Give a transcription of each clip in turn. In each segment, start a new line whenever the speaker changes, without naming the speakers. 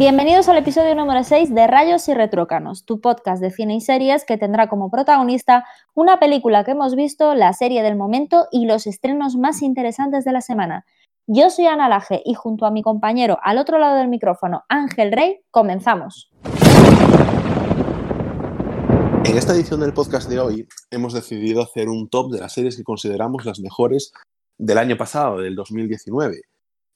Bienvenidos al episodio número 6 de Rayos y Retrócanos, tu podcast de cine y series que tendrá como protagonista una película que hemos visto, la serie del momento y los estrenos más interesantes de la semana. Yo soy Ana Laje y junto a mi compañero al otro lado del micrófono, Ángel Rey, comenzamos.
En esta edición del podcast de hoy hemos decidido hacer un top de las series que consideramos las mejores del año pasado, del 2019.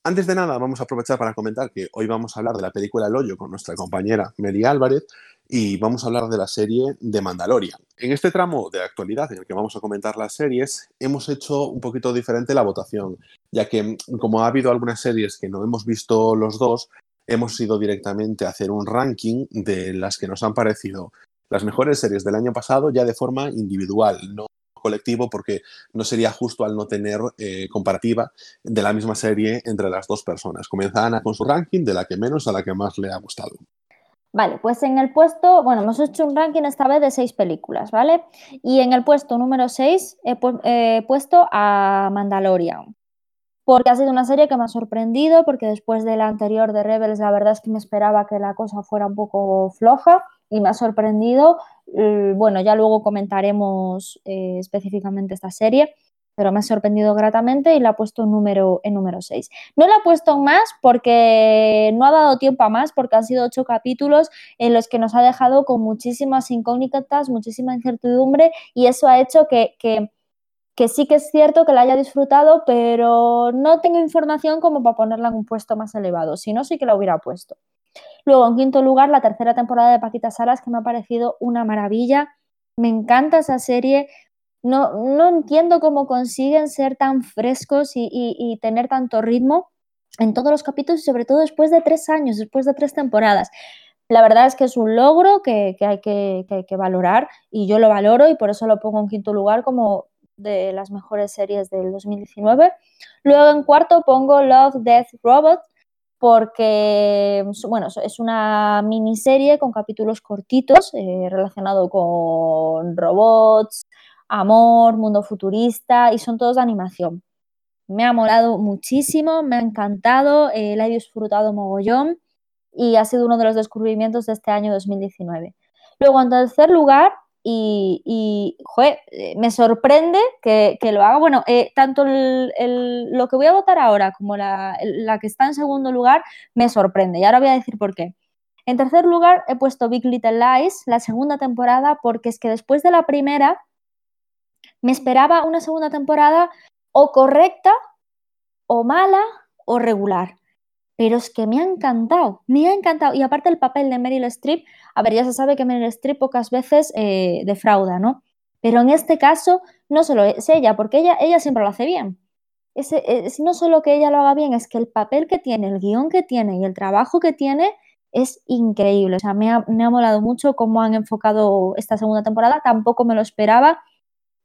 Antes de nada, vamos a aprovechar para comentar que hoy vamos a hablar de la película El Hoyo con nuestra compañera Mary Álvarez y vamos a hablar de la serie de Mandalorian. En este tramo de actualidad en el que vamos a comentar las series, hemos hecho un poquito diferente la votación, ya que como ha habido algunas series que no hemos visto los dos, hemos ido directamente a hacer un ranking de las que nos han parecido las mejores series del año pasado ya de forma individual, no colectivo porque no sería justo al no tener eh, comparativa de la misma serie entre las dos personas. Comienza Ana con su ranking de la que menos a la que más le ha gustado.
Vale, pues en el puesto, bueno, hemos hecho un ranking esta vez de seis películas, ¿vale? Y en el puesto número seis he, puesto a Mandalorian, porque ha sido una serie que me ha sorprendido, porque después de la anterior de Rebels, la verdad es que me esperaba que la cosa fuera un poco floja y me ha sorprendido. Bueno, ya luego comentaremos eh, específicamente esta serie, pero me ha sorprendido gratamente y la ha puesto en número, en número 6. No la ha puesto más porque no ha dado tiempo a más, porque han sido ocho capítulos en los que nos ha dejado con muchísimas incógnitas, muchísima incertidumbre y eso ha hecho que, que, que sí que es cierto que la haya disfrutado, pero no tengo información como para ponerla en un puesto más elevado, si no sí que la hubiera puesto. Luego, en quinto lugar, la tercera temporada de Paquita Salas, que me ha parecido una maravilla. Me encanta esa serie. No, no entiendo cómo consiguen ser tan frescos y, tener tanto ritmo en todos los capítulos y sobre todo después de tres años, después de tres temporadas. La verdad es que es un logro que, hay que, que, hay que, valorar y yo lo valoro y por eso lo pongo en quinto lugar como de las mejores series del 2019. Luego en cuarto pongo Love, Death, Robot, porque bueno, es una miniserie con capítulos cortitos eh, relacionado con robots, amor, mundo futurista y son todos de animación. Me ha molado muchísimo, me ha encantado, eh, la he disfrutado mogollón y ha sido uno de los descubrimientos de este año 2019. Luego, en tercer lugar, y, eh, me sorprende que, lo haga. Bueno, eh, tanto lo que voy a votar ahora como la, que está en segundo lugar me sorprende. Y ahora voy a decir por qué. En tercer lugar he puesto Big Little Lies, la segunda temporada, porque es que después de la primera me esperaba una segunda temporada o correcta, o mala, o regular pero es que me ha encantado, me ha encantado. Y aparte el papel de Meryl Streep, a ver, ya se sabe que Meryl Streep pocas veces eh, defrauda, ¿no? Pero en este caso no solo es ella, porque ella, ella siempre lo hace bien. Es, no solo que ella lo haga bien, es que el papel que tiene, el guion que tiene y el trabajo que tiene es increíble. O sea, me ha, me ha molado mucho cómo han enfocado esta segunda temporada, tampoco me lo esperaba.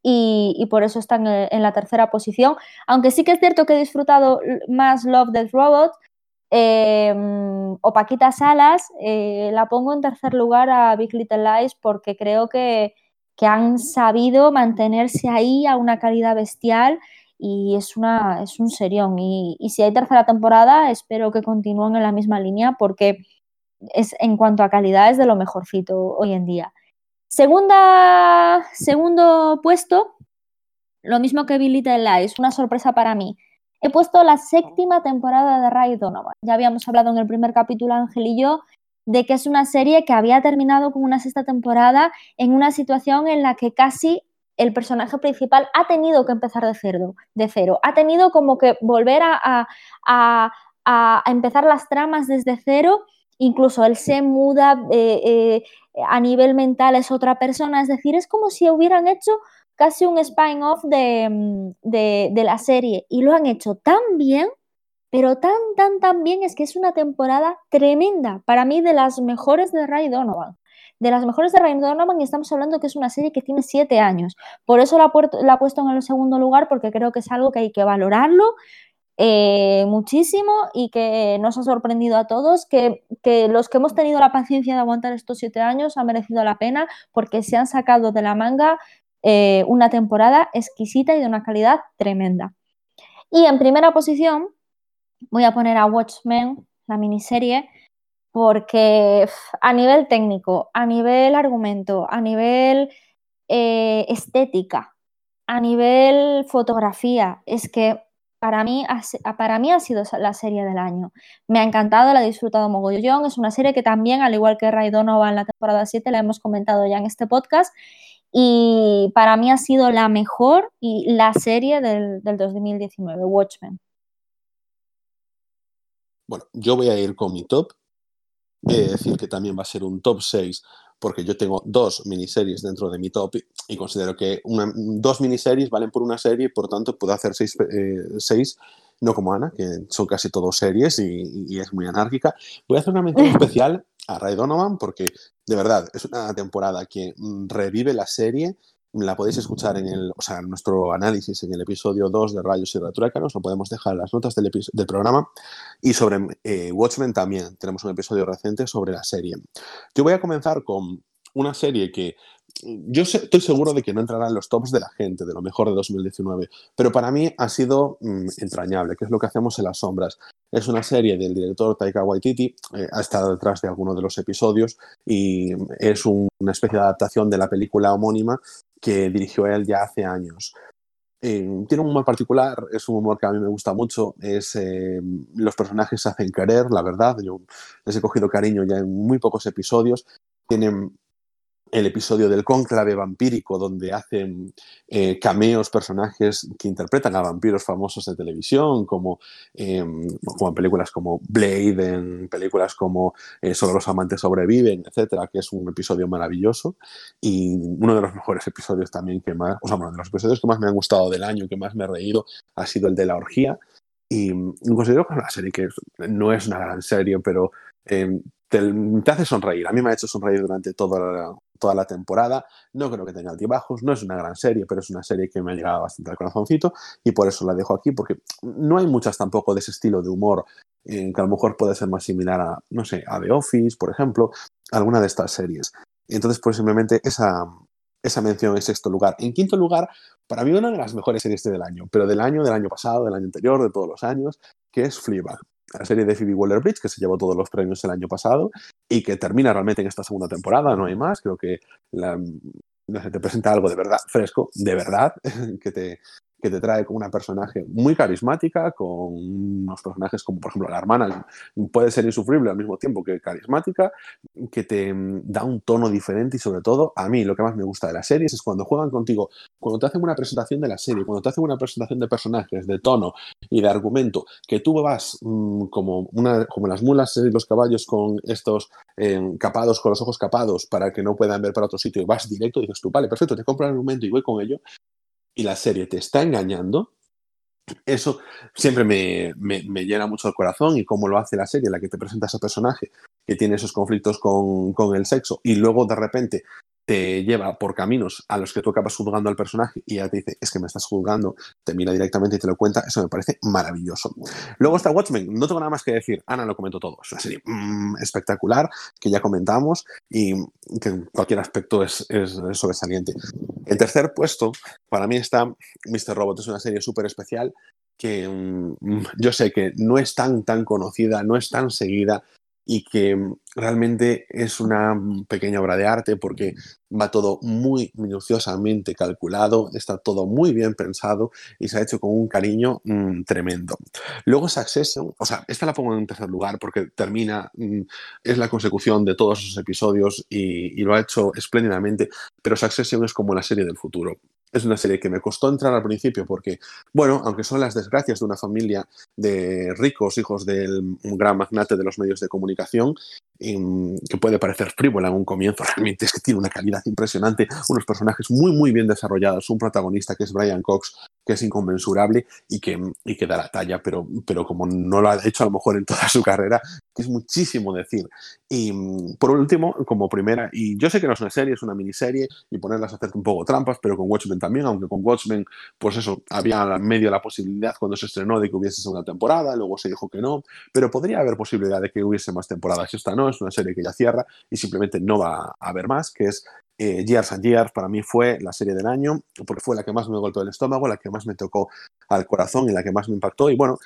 Y, por eso están en, en, la tercera posición. Aunque sí que es cierto que he disfrutado más Love Death Robot, eh, o Paquita Salas, eh, la pongo en tercer lugar a Big Little Lies porque creo que, han sabido mantenerse ahí a una calidad bestial y es, una, es un serión. Y, si hay tercera temporada, espero que continúen en la misma línea porque es, en cuanto a calidad es de lo mejorcito hoy en día. Segunda, segundo puesto, lo mismo que Big Little Lies, una sorpresa para mí. He puesto la séptima temporada de Ray Donovan. Ya habíamos hablado en el primer capítulo, Ángel y yo, de que es una serie que había terminado con una sexta temporada en una situación en la que casi el personaje principal ha tenido que empezar de cero, de cero. ha tenido como que volver a, empezar las tramas desde cero, incluso él se muda eh, eh, a nivel mental, es otra persona, es decir, es como si hubieran hecho casi un spin-off mm, de, la serie y lo han hecho tan bien, pero tan, tan, tan bien, es que es una temporada tremenda, para mí de las mejores de Ray Donovan. De las mejores de Ray Donovan y estamos hablando que es una serie que tiene siete años. Por eso la, la he puesto en el segundo lugar porque creo que es algo que hay que valorarlo eh, muchísimo y que nos ha sorprendido a todos, que, que, los que hemos tenido la paciencia de aguantar estos siete años ha merecido la pena porque se han sacado de la manga eh, una temporada exquisita y de una calidad tremenda. Y en primera posición voy a poner a Watchmen, la miniserie, porque a nivel técnico, a nivel argumento, a nivel eh, estética, a nivel fotografía, es que para mí, para mí ha sido la serie del año. Me ha encantado, la he disfrutado mogollón. Es una serie que también, al igual que Ray Donovan en la temporada 7, la hemos comentado ya en este podcast. Y para mí ha sido la mejor y la serie del, del 2019, Watchmen.
Bueno, yo voy a ir con mi top. He de decir que también va a ser un top 6 porque yo tengo dos miniseries dentro de mi top y considero que dos miniseries valen por una serie y por tanto puedo hacer seis, eh, no como Ana, que son casi todos series y, es muy anárquica. Voy a hacer una mención especial a Ray Donovan porque de verdad es una temporada que mm, revive la serie la podéis escuchar en el, o sea, nuestro análisis en el episodio 2 de Rayos y Retruécanos, lo podemos dejar en las notas del, del programa. Y sobre eh, Watchmen también tenemos un episodio reciente sobre la serie. Yo voy a comenzar con una serie que yo estoy seguro de que no entrará en los tops de la gente, de lo mejor de 2019, pero para mí ha sido mm, entrañable, que es lo que hacemos en las sombras. Es una serie del director Taika Waititi, eh, ha estado detrás de algunos de los episodios y es una especie de adaptación de la película homónima que dirigió él ya hace años. Eh, tiene un humor particular, es un humor que a mí me gusta mucho, es, eh, los personajes se hacen querer, la verdad, yo les he cogido cariño ya en muy pocos episodios, tienen el episodio del cónclave vampírico, donde hacen eh, cameos personajes que interpretan a vampiros famosos de televisión, como, em, como en películas como Blade, en películas como eh, Solo los amantes sobreviven, etcétera, que es un episodio maravilloso y uno de los mejores episodios también que más, uno de los episodios que más me han gustado del año, que más me he reído, ha sido el de la orgía. Y considero que es una serie que no es una gran serie, pero em, te, hace sonreír. A mí me ha hecho sonreír durante toda la, toda la temporada. No creo que tenga altibajos, no es una gran serie, pero es una serie que me ha llegado bastante al corazoncito y por eso la dejo aquí, porque no hay muchas tampoco de ese estilo de humor eh, que a lo mejor puede ser más similar a, no sé, a The Office, por ejemplo, alguna de estas series. Entonces, pues simplemente esa, esa mención en sexto lugar. En quinto lugar, para mí una de las mejores series del año, pero del año, del año pasado, del año anterior, de todos los años, que es Fleabag la serie de Phoebe Waller-Bridge, que se llevó todos los premios el año pasado y que termina realmente en esta segunda temporada, no hay más. Creo que te presenta algo de verdad fresco, de verdad, que te, que te trae con una personaje muy carismática, con unos personajes como, por ejemplo, la hermana, puede ser insufrible al mismo tiempo que carismática, que te mm, da un tono diferente y sobre todo, a mí lo que más me gusta de las series es cuando juegan contigo, cuando te hacen una presentación de la serie, cuando te hacen una presentación de personajes, de tono y de argumento, que tú vas mm, como, una, como las mulas y los caballos con estos em, capados, con los ojos capados, para que no puedan ver para otro sitio y vas directo y dices tú, vale, perfecto, te compro el argumento y voy con ello, y la serie te está engañando, eso siempre me, llena mucho el corazón y cómo lo hace la serie, la que te presenta a ese personaje que tiene esos conflictos con, con, el sexo y luego de repente te lleva por caminos a los que tú acabas juzgando al personaje y ya te dice, es que me estás juzgando, te mira directamente y te lo cuenta, eso me parece maravilloso. Luego está Watchmen, no tengo nada más que decir, Ana lo comentó todo, es una serie mm, espectacular que ya comentamos y que en cualquier aspecto es, es, sobresaliente. El tercer puesto, para mí está Mr. Robot, es una serie súper especial que mm, yo sé que no es tan, tan conocida, no es tan seguida, y que realmente es una pequeña obra de arte porque va todo muy minuciosamente calculado, está todo muy bien pensado y se ha hecho con un cariño mm, tremendo. Luego Succession, o sea, esta la pongo en tercer lugar porque termina, mm, es la consecución de todos esos episodios y, y lo ha hecho espléndidamente, pero Succession es como la serie del futuro. Es una serie que me costó entrar al principio porque, bueno, aunque son las desgracias de una familia de ricos, hijos del gran magnate de los medios de comunicación, que puede parecer frívola en un comienzo, realmente es que tiene una calidad impresionante, unos personajes muy, muy bien desarrollados, un protagonista que es Brian Cox, que es inconmensurable y que, y que da la talla, pero, pero como no lo ha hecho a lo mejor en toda su carrera, es muchísimo decir. Y por último, como primera, y yo sé que no es una serie, es una miniserie, y ponerlas a hacer un poco trampas, pero con Watchmen también, aunque con Watchmen, pues eso, había medio la posibilidad cuando se estrenó de que hubiese segunda temporada, luego se dijo que no, pero podría haber posibilidad de que hubiese más temporadas. Esta no, es una serie que ya cierra y simplemente no va a haber más, que es eh, Years and Years para mí fue la serie del año, porque fue la que más me golpeó el estómago, la que más me tocó al corazón y la que más me impactó. Y bueno,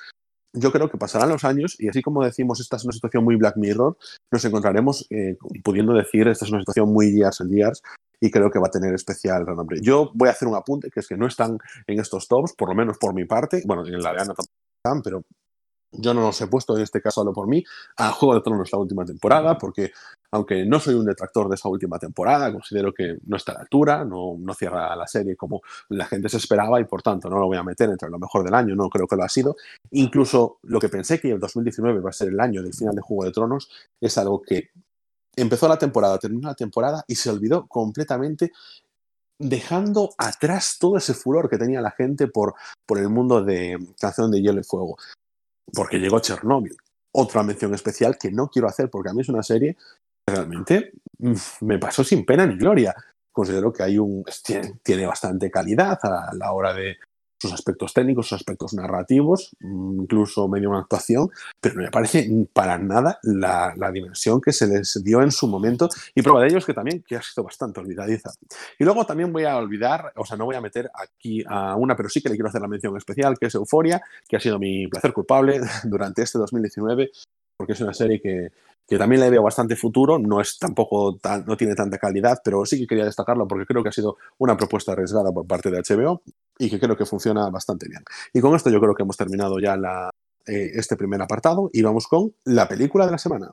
yo creo que pasarán los años y así como decimos esta es una situación muy Black Mirror, nos encontraremos eh, pudiendo decir esta es una situación muy Years and Years y creo que va a tener especial renombre. Yo voy a hacer un apunte, que es que no están en estos tops, por lo menos por mi parte, bueno, en la de Ana tampoco están, pero yo no los he puesto en este caso solo por mí a Juego de Tronos la última temporada, porque aunque no soy un detractor de esa última temporada, considero que no está a la altura, no, no cierra la serie como la gente se esperaba y por tanto no lo voy a meter entre lo mejor del año, no creo que lo ha sido. Incluso lo que pensé que el 2019 va a ser el año del final de Juego de Tronos es algo que empezó la temporada, terminó la temporada y se olvidó completamente dejando atrás todo ese furor que tenía la gente por, por el mundo de Canción de Hielo y Fuego porque llegó Chernobyl. Otra mención especial que no quiero hacer porque a mí es una serie que realmente mm, me pasó sin pena ni gloria. Considero que hay un, tiene bastante calidad a la hora de, sus aspectos técnicos, sus aspectos narrativos, mm, incluso medio una actuación, pero no me parece para nada la, dimensión que se les dio en su momento y prueba de ello es que también que ha sido bastante olvidadiza. Y luego también voy a olvidar, o sea, no voy a meter aquí a una, pero sí que le quiero hacer la mención especial, que es Euforia, que ha sido mi placer culpable durante este 2019, porque es una serie que, que también le veo bastante futuro, no es tampoco no tiene tanta calidad, pero sí que quería destacarlo porque creo que ha sido una propuesta arriesgada por parte de HBO y que creo que funciona bastante bien. Y con esto yo creo que hemos terminado ya eh, este primer apartado y vamos con la película de la semana.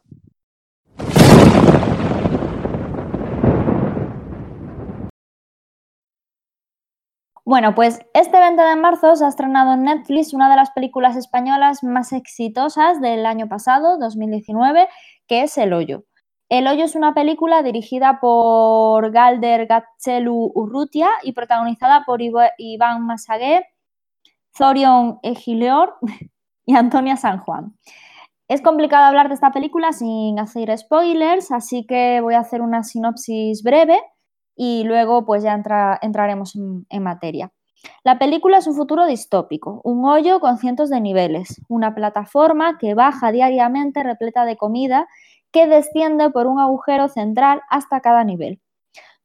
Bueno, pues este 20 de marzo se ha estrenado en Netflix una de las películas españolas más exitosas del año pasado, 2019, que es El Hoyo. El Hoyo es una película dirigida por Galder Gatzelu Urrutia y protagonizada por Iván Masagué, Zorion Egileor y Antonia San Juan. Es complicado hablar de esta película sin hacer spoilers, así que voy a hacer una sinopsis breve y luego pues ya entraremos en materia. La película es un futuro distópico, un hoyo con cientos de niveles, una plataforma que baja diariamente repleta de comida que desciende por un agujero central hasta cada nivel.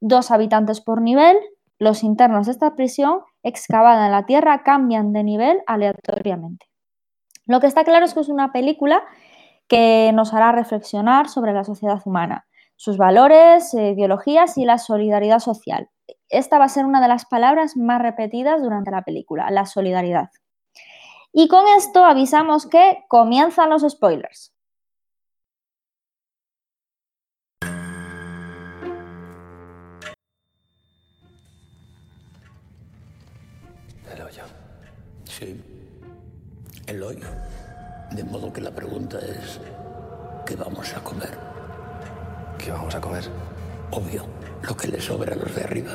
Dos habitantes por nivel, los internos de esta prisión, excavada en la Tierra, cambian de nivel aleatoriamente. Lo que está claro es que es una película que nos hará reflexionar sobre la sociedad humana, sus valores, eh, ideologías y la solidaridad social. Esta va a ser una de las palabras más repetidas durante la película, la solidaridad. Y con esto avisamos que comienzan los spoilers.
Sí, el hoyo. De modo que la pregunta es, ¿qué vamos a comer?
¿Qué vamos a comer?
Obvio, lo que le sobra a los de arriba.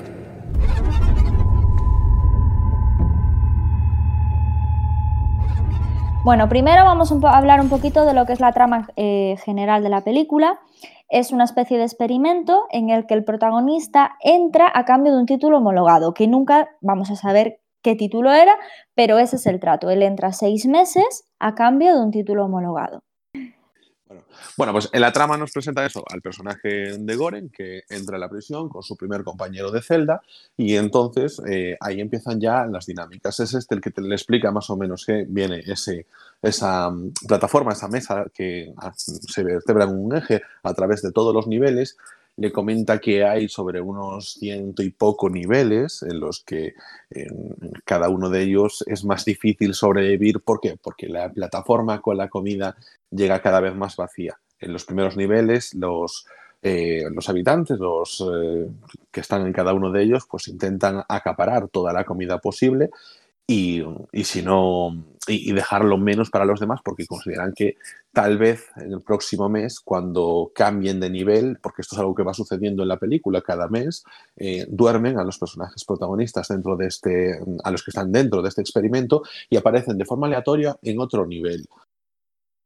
Bueno, primero vamos a hablar un poquito de lo que es la trama eh, general de la película. Es una especie de experimento en el que el protagonista entra a cambio de un título homologado, que nunca vamos a saber qué título era, pero ese es el trato. Él entra seis meses a cambio de un título homologado.
Bueno, pues en la trama nos presenta eso, al personaje de Goren, que entra a la prisión con su primer compañero de celda, y entonces eh, ahí empiezan ya las dinámicas. Es este el que te le explica más o menos que viene ese, esa mm, plataforma, esa mesa que ah, se vertebra en un eje a través de todos los niveles, le comenta que hay sobre unos ciento y poco niveles en los que en cada uno de ellos es más difícil sobrevivir. ¿Por qué? Porque la plataforma con la comida llega cada vez más vacía. En los primeros niveles, los, eh, los habitantes, los eh, que están en cada uno de ellos, pues intentan acaparar toda la comida posible y, si no, y, dejarlo menos para los demás porque consideran que tal vez en el próximo mes, cuando cambien de nivel, porque esto es algo que va sucediendo en la película cada mes, eh, duermen a los personajes protagonistas dentro de este, a los que están dentro de este experimento y aparecen de forma aleatoria en otro nivel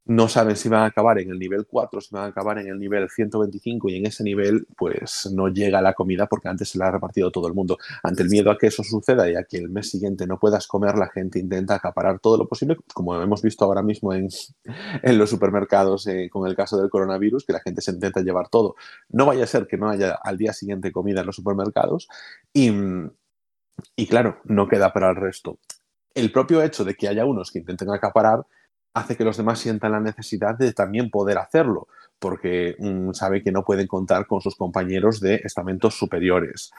no saben si van a acabar en el nivel 4, si van a acabar en el nivel 125 y en ese nivel pues no llega la comida porque antes se la ha repartido todo el mundo. Ante el miedo a que eso suceda y a que el mes siguiente no puedas comer, la gente intenta acaparar todo lo posible, como hemos visto ahora mismo en, en los supermercados eh, con el caso del coronavirus, que la gente se intenta llevar todo. No vaya a ser que no haya al día siguiente comida en los supermercados y, y claro, no queda para el resto. El propio hecho de que haya unos que intenten acaparar hace que los demás sientan la necesidad de también poder hacerlo, porque mm, sabe que no pueden contar con sus compañeros de estamentos superiores.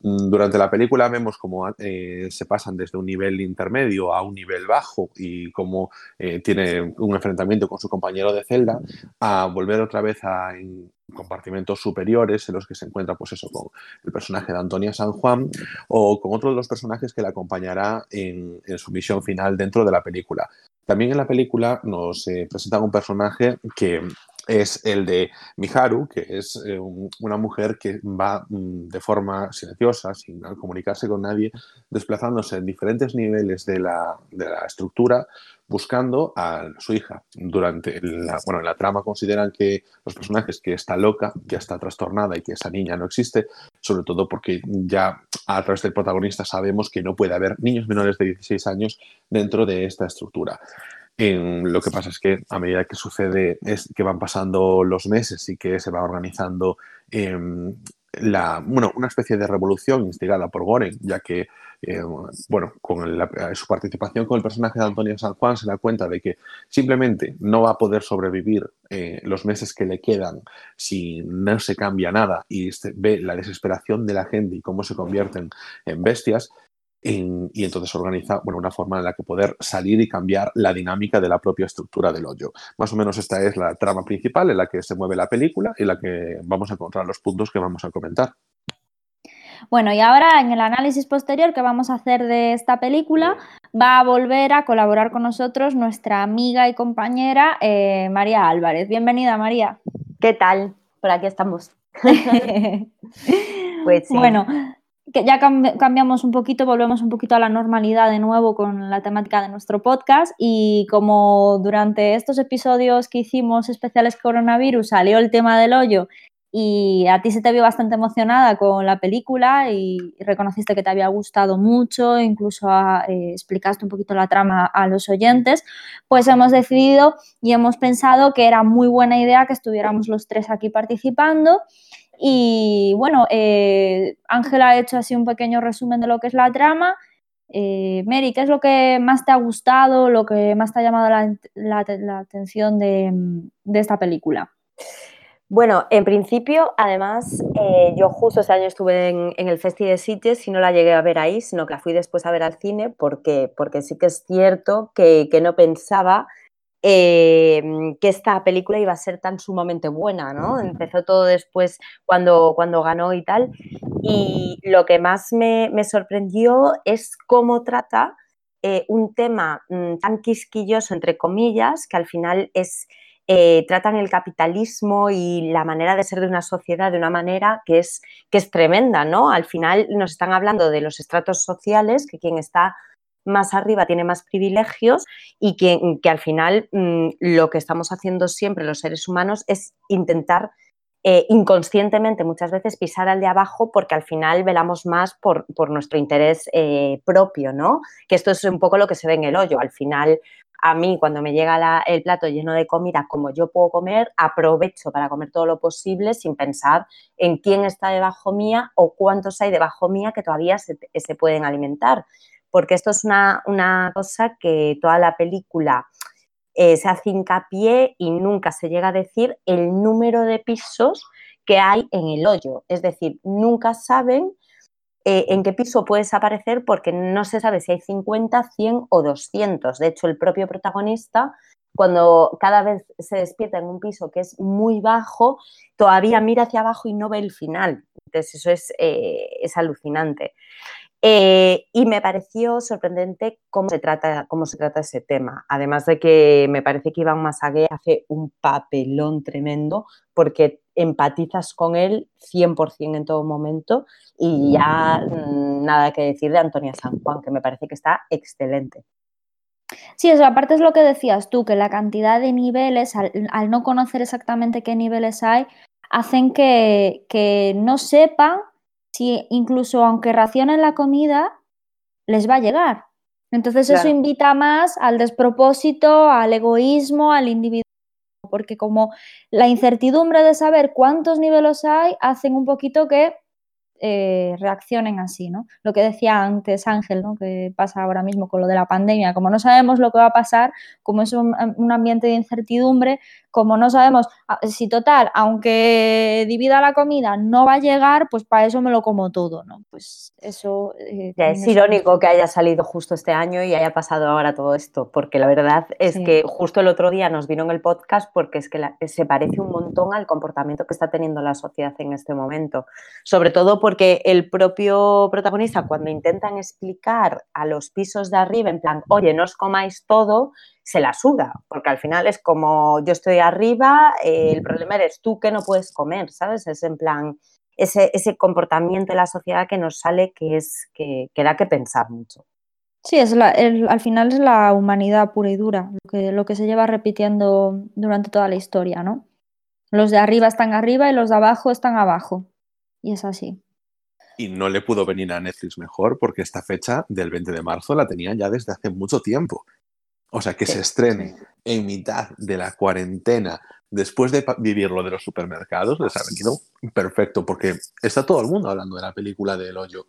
Mm, durante la película vemos cómo eh, se pasan desde un nivel intermedio a un nivel bajo y cómo eh, tiene un enfrentamiento con su compañero de celda a volver otra vez a compartimentos superiores en los que se encuentra pues eso con el personaje de Antonia San Juan o con otro de los personajes que le acompañará en, su misión final dentro de la película. También en la película nos eh, presentan un personaje que es el de Miharu, que es eh, una mujer que va mm, de forma silenciosa, sin comunicarse con nadie, desplazándose en diferentes niveles de la, estructura, buscando a su hija. Durante la, bueno, en la trama consideran que los personajes que está loca, que está trastornada y que esa niña no existe, sobre todo porque ya a través del protagonista sabemos que no puede haber niños menores de 16 años dentro de esta estructura lo que pasa es que a medida que sucede es que van pasando los meses y que se va organizando em, la, bueno, una especie de revolución instigada por Goren, ya que eh, bueno, con su participación con el personaje de Antonio San Juan se da cuenta de que simplemente no va a poder sobrevivir eh, los meses que le quedan si no se cambia nada y ve la desesperación de la gente y cómo se convierten en bestias, y entonces organiza bueno, una forma en la que poder salir y cambiar la dinámica de la propia estructura del hoyo. Más o menos esta es la trama principal en la que se mueve la película y en la que vamos a encontrar los puntos que vamos a comentar.
Bueno, y ahora en el análisis posterior que vamos a hacer de esta película va a volver a colaborar con nosotros nuestra amiga y compañera eh, María Álvarez. Bienvenida, María.
¿Qué tal? Por aquí estamos.
pues sí. Bueno, que ya cambiamos un poquito, volvemos un poquito a la normalidad de nuevo con la temática de nuestro podcast y como durante estos episodios que hicimos especiales coronavirus salió el tema del hoyo y a ti se te vio bastante emocionada con la película y reconociste que te había gustado mucho, incluso eh, explicaste un poquito la trama a los oyentes, pues hemos decidido y hemos pensado que era muy buena idea que estuviéramos los tres aquí participando y bueno, eh, Ángela ha hecho así un pequeño resumen de lo que es la trama. Eh, Mary, ¿qué es lo que más te ha gustado, lo que más te ha llamado la, atención de, esta película?
Bueno, en principio, además, eh, yo justo ese año estuve en, el Festival de Sitges y no la llegué a ver ahí, sino que la fui después a ver al cine porque, porque sí que es cierto que, que no pensaba Em, que esta película iba a ser tan sumamente buena, ¿no? Empezó todo después cuando, cuando ganó y tal. Y lo que más me, sorprendió es cómo trata eh, un tema mm, tan quisquilloso, entre comillas, que al final es... Eh, tratan el capitalismo y la manera de ser de una sociedad de una manera que es, que es tremenda, ¿no? Al final nos están hablando de los estratos sociales, que quien está más arriba tiene más privilegios y que, al final mm, lo que estamos haciendo siempre los seres humanos es intentar eh, inconscientemente muchas veces pisar al de abajo porque al final velamos más por, nuestro interés eh, propio, ¿no? Que esto es un poco lo que se ve en el hoyo. Al final, a mí cuando me llega el plato lleno de comida como yo puedo comer, aprovecho para comer todo lo posible sin pensar en quién está debajo mía o cuántos hay debajo mía que todavía se, pueden alimentar porque esto es una, cosa que toda la película eh, se hace hincapié y nunca se llega a decir el número de pisos que hay en el hoyo. Es decir, nunca saben eh, en qué piso puedes aparecer porque no se sabe si hay 50, 100 o 200. De hecho, el propio protagonista, cuando cada vez se despierta en un piso que es muy bajo, todavía mira hacia abajo y no ve el final. Entonces, eso es, eh, es alucinante. Eh, y me pareció sorprendente cómo se, trata, cómo se trata ese tema. Además de que me parece que Iván Masagué hace un papelón tremendo porque empatizas con él 100% en todo momento y ya mm, nada que decir de Antonia San Juan, que me parece que está excelente.
Sí, eso, aparte es lo que decías tú, que la cantidad de niveles, al, no conocer exactamente qué niveles hay, hacen que, que no sepan si incluso aunque racionen la comida, les va a llegar. Entonces eso invita más al despropósito, al egoísmo, al individuo, porque como la incertidumbre de saber cuántos niveles hay, hacen un poquito que eh, reaccionen así, ¿no? Lo que decía antes Ángel, ¿no? Que pasa ahora mismo con lo de la pandemia, como no sabemos lo que va a pasar, como es un, un ambiente de incertidumbre, como no sabemos si total, aunque divida la comida, no va a llegar, pues para eso me lo como todo, ¿no? Pues eso...
Eh, ya es irónico que haya salido justo este año y haya pasado ahora todo esto, porque la verdad es que justo el otro día nos vino en el podcast porque es que se parece un montón al comportamiento que está teniendo la sociedad en este momento, sobre todo porque el propio protagonista cuando intentan explicar a los pisos de arriba en plan, oye, no os comáis todo, se la suda, porque al final es como yo estoy arriba, eh, el problema eres tú que no puedes comer, ¿sabes? Es en plan, ese, ese comportamiento de la sociedad que nos sale que, es, que, da que pensar mucho.
Sí, es la, al final es la humanidad pura y dura, lo que, lo que se lleva repitiendo durante toda la historia, ¿no? Los de arriba están arriba y los de abajo están abajo. Y es así.
Y no le pudo venir a Netflix mejor porque esta fecha del 20 de marzo la tenían ya desde hace mucho tiempo. O sea, que se estrene en mitad de la cuarentena, después de vivir lo de los supermercados, les ha venido perfecto, porque está todo el mundo hablando de la película del hoyo.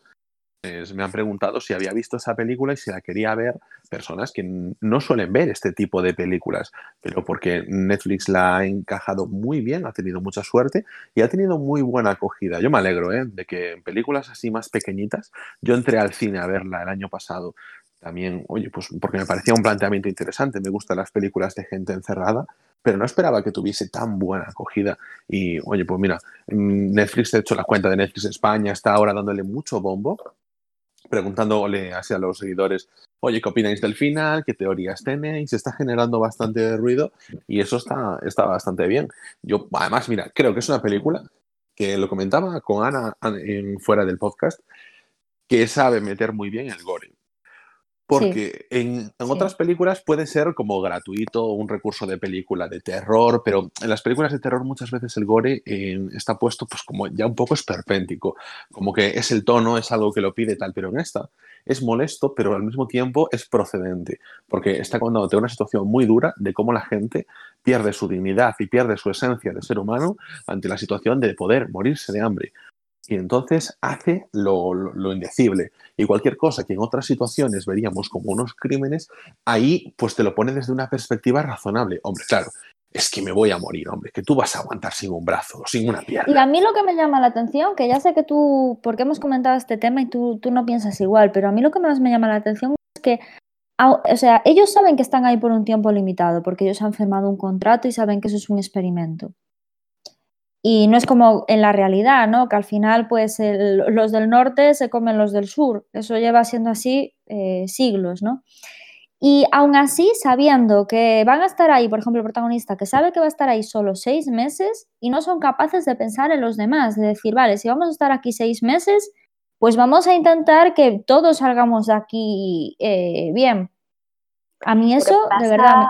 Me han preguntado si había visto esa película y si la quería ver personas que no suelen ver este tipo de películas, pero porque Netflix la ha encajado muy bien, ha tenido mucha suerte y ha tenido muy buena acogida. Yo me alegro ¿eh? de que en películas así más pequeñitas, yo entré al cine a verla el año pasado también, oye, pues porque me parecía un planteamiento interesante, me gustan las películas de gente encerrada, pero no esperaba que tuviese tan buena acogida. Y, oye, pues mira, mm, Netflix, de hecho, la cuenta de Netflix España está ahora dándole mucho bombo, preguntándole así a los seguidores, oye, ¿qué opináis del final? ¿Qué teorías tenéis? Está generando bastante ruido y eso está, está bastante bien. Yo, además, mira, creo que es una película que lo comentaba con Ana en, fuera del podcast, que sabe meter muy bien el gore. Porque en, otras películas puede ser como gratuito un recurso de película de terror, pero en las películas de terror muchas veces el gore está puesto pues como ya un poco esperpéntico, como que es el tono, es algo que lo pide tal, pero en esta es molesto, pero al mismo tiempo es procedente, porque está contándote una situación muy dura de cómo la gente pierde su dignidad y pierde su esencia de ser humano ante la situación de poder morirse de hambre y entonces hace lo, indecible. Y cualquier cosa que en otras situaciones veríamos como unos crímenes, ahí pues te lo pone desde una perspectiva razonable. Hombre, claro, es que me voy a morir, hombre, que tú vas a aguantar sin un brazo, sin una pierna.
Y a mí lo que me llama la atención, que ya sé que tú, porque hemos comentado este tema y tú, tú no piensas igual, pero a mí lo que más me llama la atención es que, o sea, ellos saben que están ahí por un tiempo limitado, porque ellos han firmado un contrato y saben que eso es un experimento. Y no es como en la realidad, ¿no? Que al final, pues los del norte se comen los del sur. Eso lleva siendo así eh, siglos, ¿no? Y aún así, sabiendo que van a estar ahí, por ejemplo, el protagonista, que sabe que va a estar ahí solo seis meses y no son capaces de pensar en los demás, de decir, vale, si vamos a estar aquí seis meses, pues vamos a intentar que todos salgamos de aquí eh, bien. A mí eso, de verdad,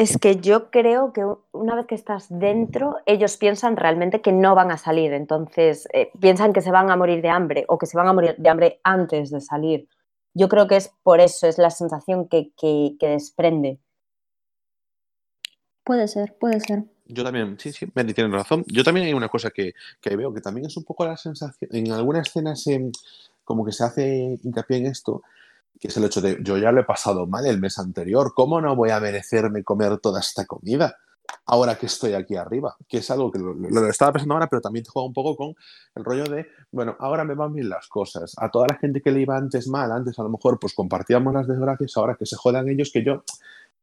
es que yo creo que una vez que estás dentro, ellos piensan realmente que no van a salir. Entonces, eh, piensan que se van a morir de hambre o que se van a morir de hambre antes de salir. Yo creo que es por eso, es la sensación que, desprende.
Puede ser, puede ser.
Yo también, sí, sí, Benny tiene razón. Yo también hay una cosa que, veo, que también es un poco la sensación, en algunas escenas como que se hace hincapié en esto, que es el hecho de yo ya lo he pasado mal el mes anterior, ¿cómo no voy a merecerme comer toda esta comida? Ahora que estoy aquí arriba, que es algo que lo, estaba pensando ahora, pero también juega un poco con el rollo de, bueno, ahora me van bien las cosas. A toda la gente que le iba antes mal, antes a lo mejor pues compartíamos las desgracias, ahora que se jodan ellos, que yo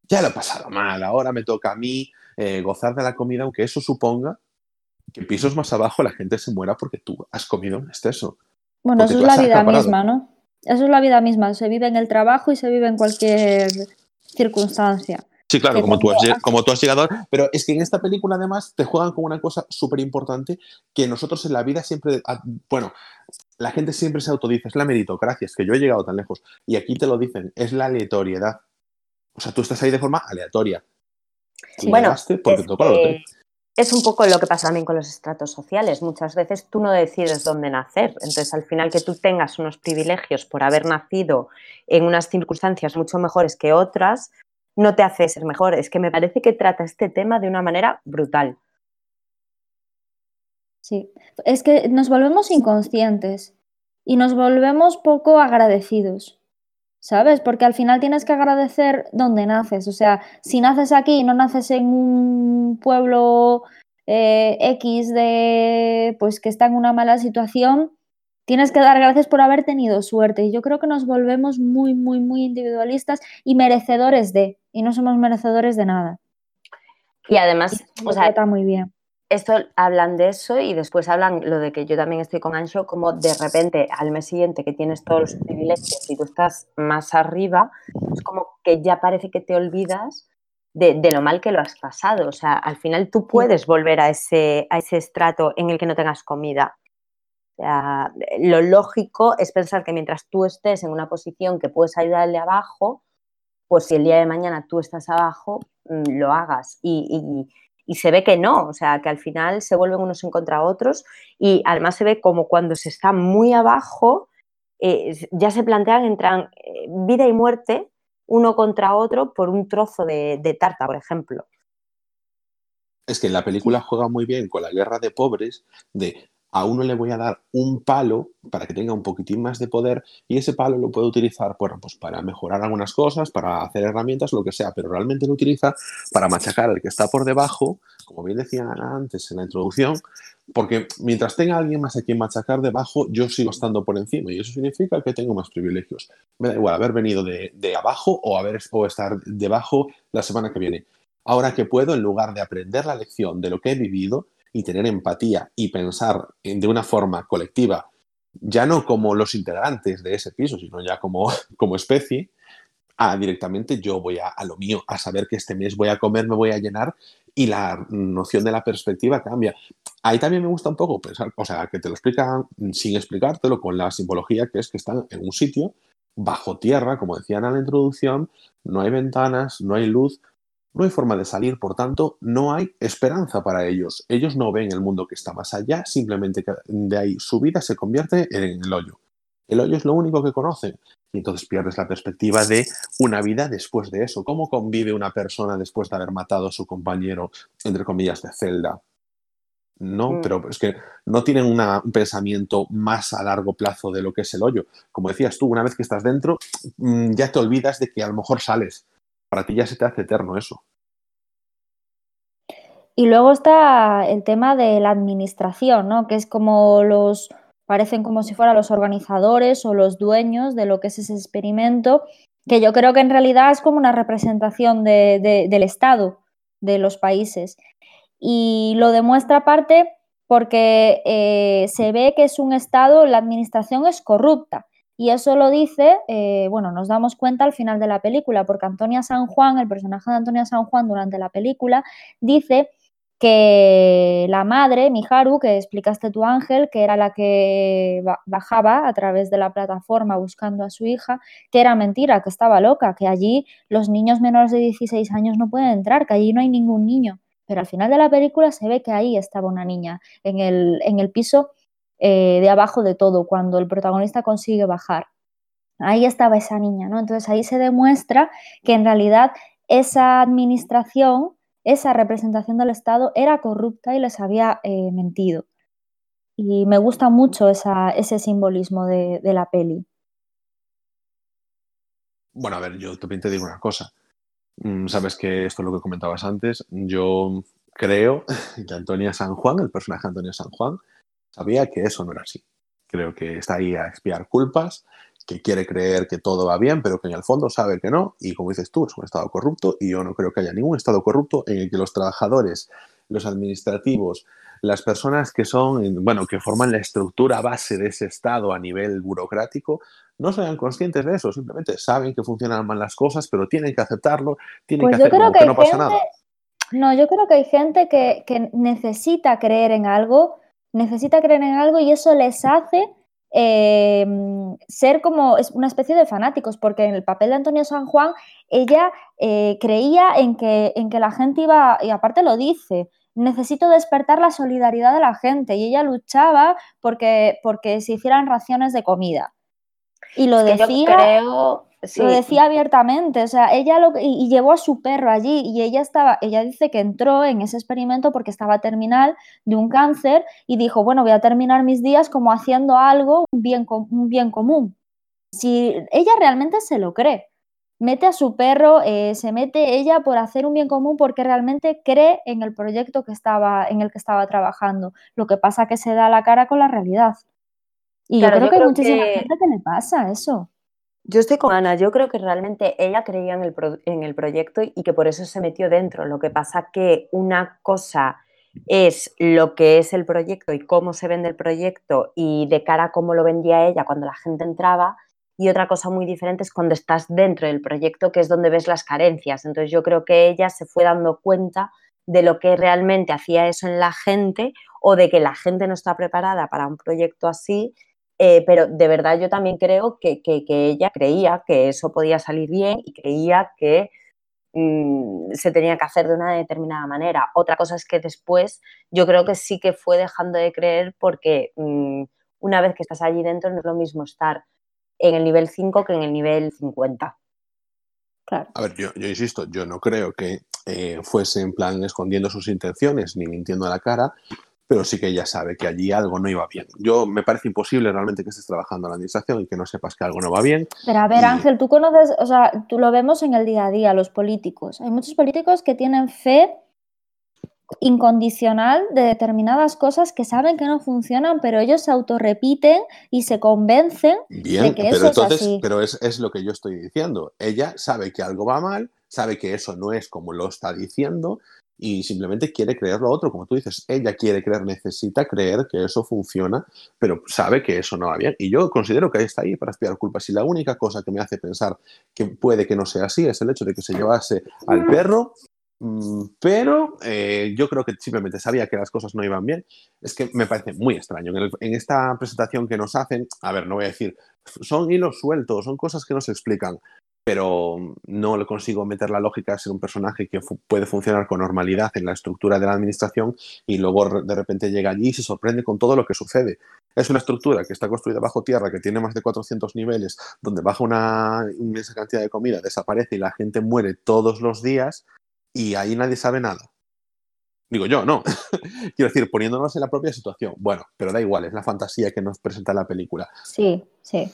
ya lo he pasado mal, ahora me toca a mí eh, gozar de la comida, aunque eso suponga que pisos más abajo la gente se muera porque tú has comido en exceso.
Bueno, eso es la vida misma, ¿no? Eso es la vida misma, se vive en el trabajo y se vive en cualquier circunstancia.
Sí, claro, como tú, has, como tú has llegado. Pero es que en esta película, además, te juegan con una cosa súper importante que nosotros en la vida siempre. Ah, bueno, la gente siempre se autodice, es la meritocracia, es que yo he llegado tan lejos. Y aquí te lo dicen, es la aleatoriedad. O sea, tú estás ahí de forma aleatoria.
bueno, porque es un poco lo que pasa también con los estratos sociales. Muchas veces tú no decides dónde nacer. Entonces, al final que tú tengas unos privilegios por haber nacido en unas circunstancias mucho mejores que otras, no te hace ser mejor. Es que me parece que trata este tema de una manera brutal.
Sí, es que nos volvemos inconscientes y nos volvemos poco agradecidos, ¿sabes? Porque al final tienes que agradecer donde naces. O sea, si naces aquí y no naces en un pueblo eh, X de, pues que está en una mala situación, tienes que dar gracias por haber tenido suerte. Y yo creo que nos volvemos muy, muy, muy individualistas y merecedores de, y no somos merecedores de nada.
Y además,
o sea, está muy bien
esto hablan de eso y después hablan lo de que yo también estoy con Ancho, como de repente al mes siguiente que tienes todos los privilegios y tú estás más arriba, es como que ya parece que te olvidas de, lo mal que lo has pasado. O sea, al final tú puedes volver a ese, a ese estrato en el que no tengas comida. O sea, lo lógico es pensar que mientras tú estés en una posición que puedes ayudarle abajo, pues si el día de mañana tú estás abajo, mm, lo hagas. y y se ve que no, o sea, que al final se vuelven unos en contra otros y además se ve como cuando se está muy abajo, eh, ya se plantean, entran eh, vida y muerte uno contra otro por un trozo de, de tarta, por ejemplo.
Es que la película juega muy bien con la guerra de pobres, de a uno le voy a dar un palo para que tenga un poquitín más de poder y ese palo lo puede utilizar pues, para mejorar algunas cosas, para hacer herramientas, lo que sea, pero realmente lo utiliza para machacar al que está por debajo, como bien decía antes en la introducción, porque mientras tenga alguien más a quien machacar debajo, yo sigo estando por encima y eso significa que tengo más privilegios. Me da igual haber venido de, abajo o, haber, o estar debajo la semana que viene. Ahora que puedo, en lugar de aprender la lección de lo que he vivido, y tener empatía y pensar de una forma colectiva, ya no como los integrantes de ese piso, sino ya como, como especie, a directamente yo voy a, lo mío, a saber que este mes voy a comer, me voy a llenar y la noción de la perspectiva cambia. Ahí también me gusta un poco pensar, o sea, que te lo explican sin explicártelo con la simbología que es que están en un sitio bajo tierra, como decían en la introducción, no hay ventanas, no hay luz, no hay forma de salir, por tanto, no hay esperanza para ellos. Ellos no ven el mundo que está más allá, simplemente de ahí su vida se convierte en el hoyo. El hoyo es lo único que conocen. Y entonces pierdes la perspectiva de una vida después de eso. ¿Cómo convive una persona después de haber matado a su compañero, entre comillas, de celda? No, mm. pero es que no tienen un pensamiento más a largo plazo de lo que es el hoyo. Como decías tú, una vez que estás dentro, mm, ya te olvidas de que a lo mejor sales para ti ya se te hace eterno eso.
Y luego está el tema de la administración, ¿no? Que es como los, parecen como si fueran los organizadores o los dueños de lo que es ese experimento, que yo creo que en realidad es como una representación del Estado de los países. Y lo demuestra aparte porque eh, se ve que es un Estado, la administración es corrupta. Y eso lo dice, eh, bueno, nos damos cuenta al final de la película, porque Antonia San Juan, el personaje de Antonia San Juan durante la película, dice que la madre, Miharu, que explicaste tu ángel, que era la que bajaba a través de la plataforma buscando a su hija, que era mentira, que estaba loca, que allí los niños menores de 16 años no pueden entrar, que allí no hay ningún niño. Pero al final de la película se ve que ahí estaba una niña, en el, en el piso eh, de abajo de todo, cuando el protagonista consigue bajar. Ahí estaba esa niña, ¿no? Entonces ahí se demuestra que en realidad esa administración, esa representación del Estado era corrupta y les había eh, mentido. Y me gusta mucho ese simbolismo de, de, la peli.
Bueno, a ver, yo también te digo una cosa. Mm, sabes que esto es lo que comentabas antes. Yo creo que Antonia San Juan, el personaje de Antonia San Juan, sabía que eso no era así. Creo que está ahí a expiar culpas, que quiere creer que todo va bien, pero que en el fondo sabe que no. Y como dices tú, es un Estado corrupto y yo no creo que haya ningún Estado corrupto en el que los trabajadores, los administrativos, las personas que son, bueno, que forman la estructura base de ese Estado a nivel burocrático, no sean conscientes de eso, simplemente saben que funcionan mal las cosas, pero tienen que aceptarlo, tienen
pues
que hacer
que,
no pasa nada.
No, yo creo que hay gente que, que necesita creer en algo necesita creer en algo y eso les hace em, ser como una especie de fanáticos, porque en el papel de Antonio San Juan, ella eh, creía en que, en que la gente iba, y aparte lo dice, necesito despertar la solidaridad de la gente, y ella luchaba porque, porque se hicieran raciones de comida. Y lo decía...
creo
Lo decía abiertamente, o sea, ella lo y, y, llevó a su perro allí y ella estaba, ella dice que entró en ese experimento porque estaba terminal de un cáncer y dijo, bueno, voy a terminar mis días como haciendo algo, un bien, un bien común. Si ella realmente se lo cree, mete a su perro, eh, se mete ella por hacer un bien común porque realmente cree en el proyecto que estaba, en el que estaba trabajando. Lo que pasa que se da la cara con la realidad. Y yo creo que hay muchísima gente que le pasa eso.
Yo estoy con Ana, yo creo que realmente ella creía en el, en el proyecto y que por eso se metió dentro. Lo que pasa que una cosa es lo que es el proyecto y cómo se vende el proyecto y de cara a cómo lo vendía ella cuando la gente entraba y otra cosa muy diferente es cuando estás dentro del proyecto, que es donde ves las carencias. Entonces yo creo que ella se fue dando cuenta de lo que realmente hacía eso en la gente o de que la gente no está preparada para un proyecto así, eh, pero de verdad yo también creo que, ella creía que eso podía salir bien y creía que mm, se tenía que hacer de una determinada manera. Otra cosa es que después yo creo que sí que fue dejando de creer porque mm, una vez que estás allí dentro no es lo mismo estar en el nivel 5 que en el nivel 50.
Claro. A ver, yo, insisto, yo no creo que eh, fuese en plan escondiendo sus intenciones ni mintiendo a la cara, pero sí que ella sabe que allí algo no iba bien. Yo me parece imposible realmente que estés trabajando en la administración y que no sepas que algo no va bien.
Pero a ver, Ángel, tú conoces, o sea, tú lo vemos en el día a día, los políticos. Hay muchos políticos que tienen fe incondicional de determinadas cosas que saben que no funcionan, pero ellos se autorrepiten y se convencen de que
eso
es así.
Pero es, es, lo que yo estoy diciendo. Ella sabe que algo va mal, sabe que eso no es como lo está diciendo y simplemente quiere creer lo otro. Como tú dices, ella quiere creer, necesita creer que eso funciona, pero sabe que eso no va bien. Y yo considero que ahí está ahí para espiar culpas. Y la única cosa que me hace pensar que puede que no sea así es el hecho de que se llevase al perro pero eh, yo creo que simplemente sabía que las cosas no iban bien. Es que me parece muy extraño. En, esta presentación que nos hacen, a ver, no voy a decir, son hilos sueltos, son cosas que no se explican, pero no le consigo meter la lógica de ser un personaje que puede funcionar con normalidad en la estructura de la administración y luego de repente llega allí y se sorprende con todo lo que sucede. Es una estructura que está construida bajo tierra, que tiene más de 400 niveles, donde baja una inmensa cantidad de comida, desaparece y la gente muere todos los días y ahí nadie sabe nada. Digo yo, no. Quiero decir, poniéndonos en la propia situación. Bueno, pero da igual, es la fantasía que nos presenta la película.
Sí, sí.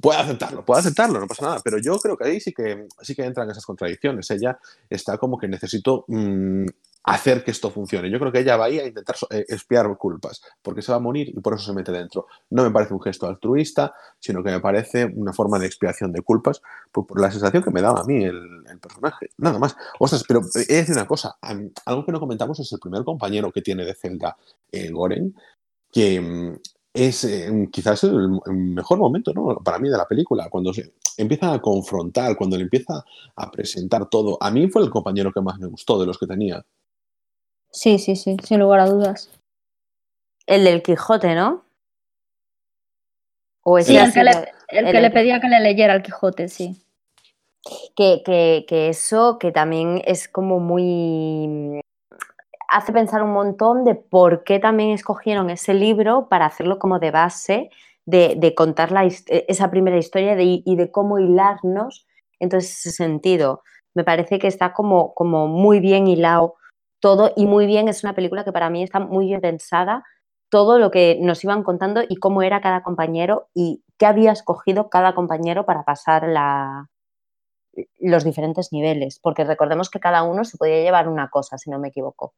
Puede aceptarlo, puede aceptarlo, no pasa nada, pero yo creo que ahí sí que, sí que entran esas contradicciones. Ella está como que necesito mm, hacer que esto funcione. Yo creo que ella va ahí a intentar eh, espiar culpas, porque se va a morir y por eso se mete dentro. No me parece un gesto altruista, sino que me parece una forma de expiación de culpas por, la sensación que me daba a mí el, personaje. Nada más. Ostras, pero he de decir una cosa. Algo que no comentamos es el primer compañero que tiene de Zelda, eh, Goren, que mm, es eh, quizás el, mejor momento ¿no? para mí de la película, cuando se empieza a confrontar, cuando le empieza a presentar todo. A mí fue el compañero que más me gustó de los que tenía.
Sí, sí, sí, sin lugar a dudas.
El del Quijote, ¿no?
O sí, el, que le, pedía que le leyera el Quijote, sí.
Que, que, eso, que también es como muy... hace pensar un montón de por qué también escogieron ese libro para hacerlo como de base, de, contar la, esa primera historia y de cómo hilarnos en todo ese sentido. Me parece que está como, como muy bien hilado todo y muy bien. Es una película que para mí está muy bien pensada, todo lo que nos iban contando y cómo era cada compañero y qué había escogido cada compañero para pasar la, los diferentes niveles, porque recordemos que cada uno se podía llevar una cosa, si no me equivoco.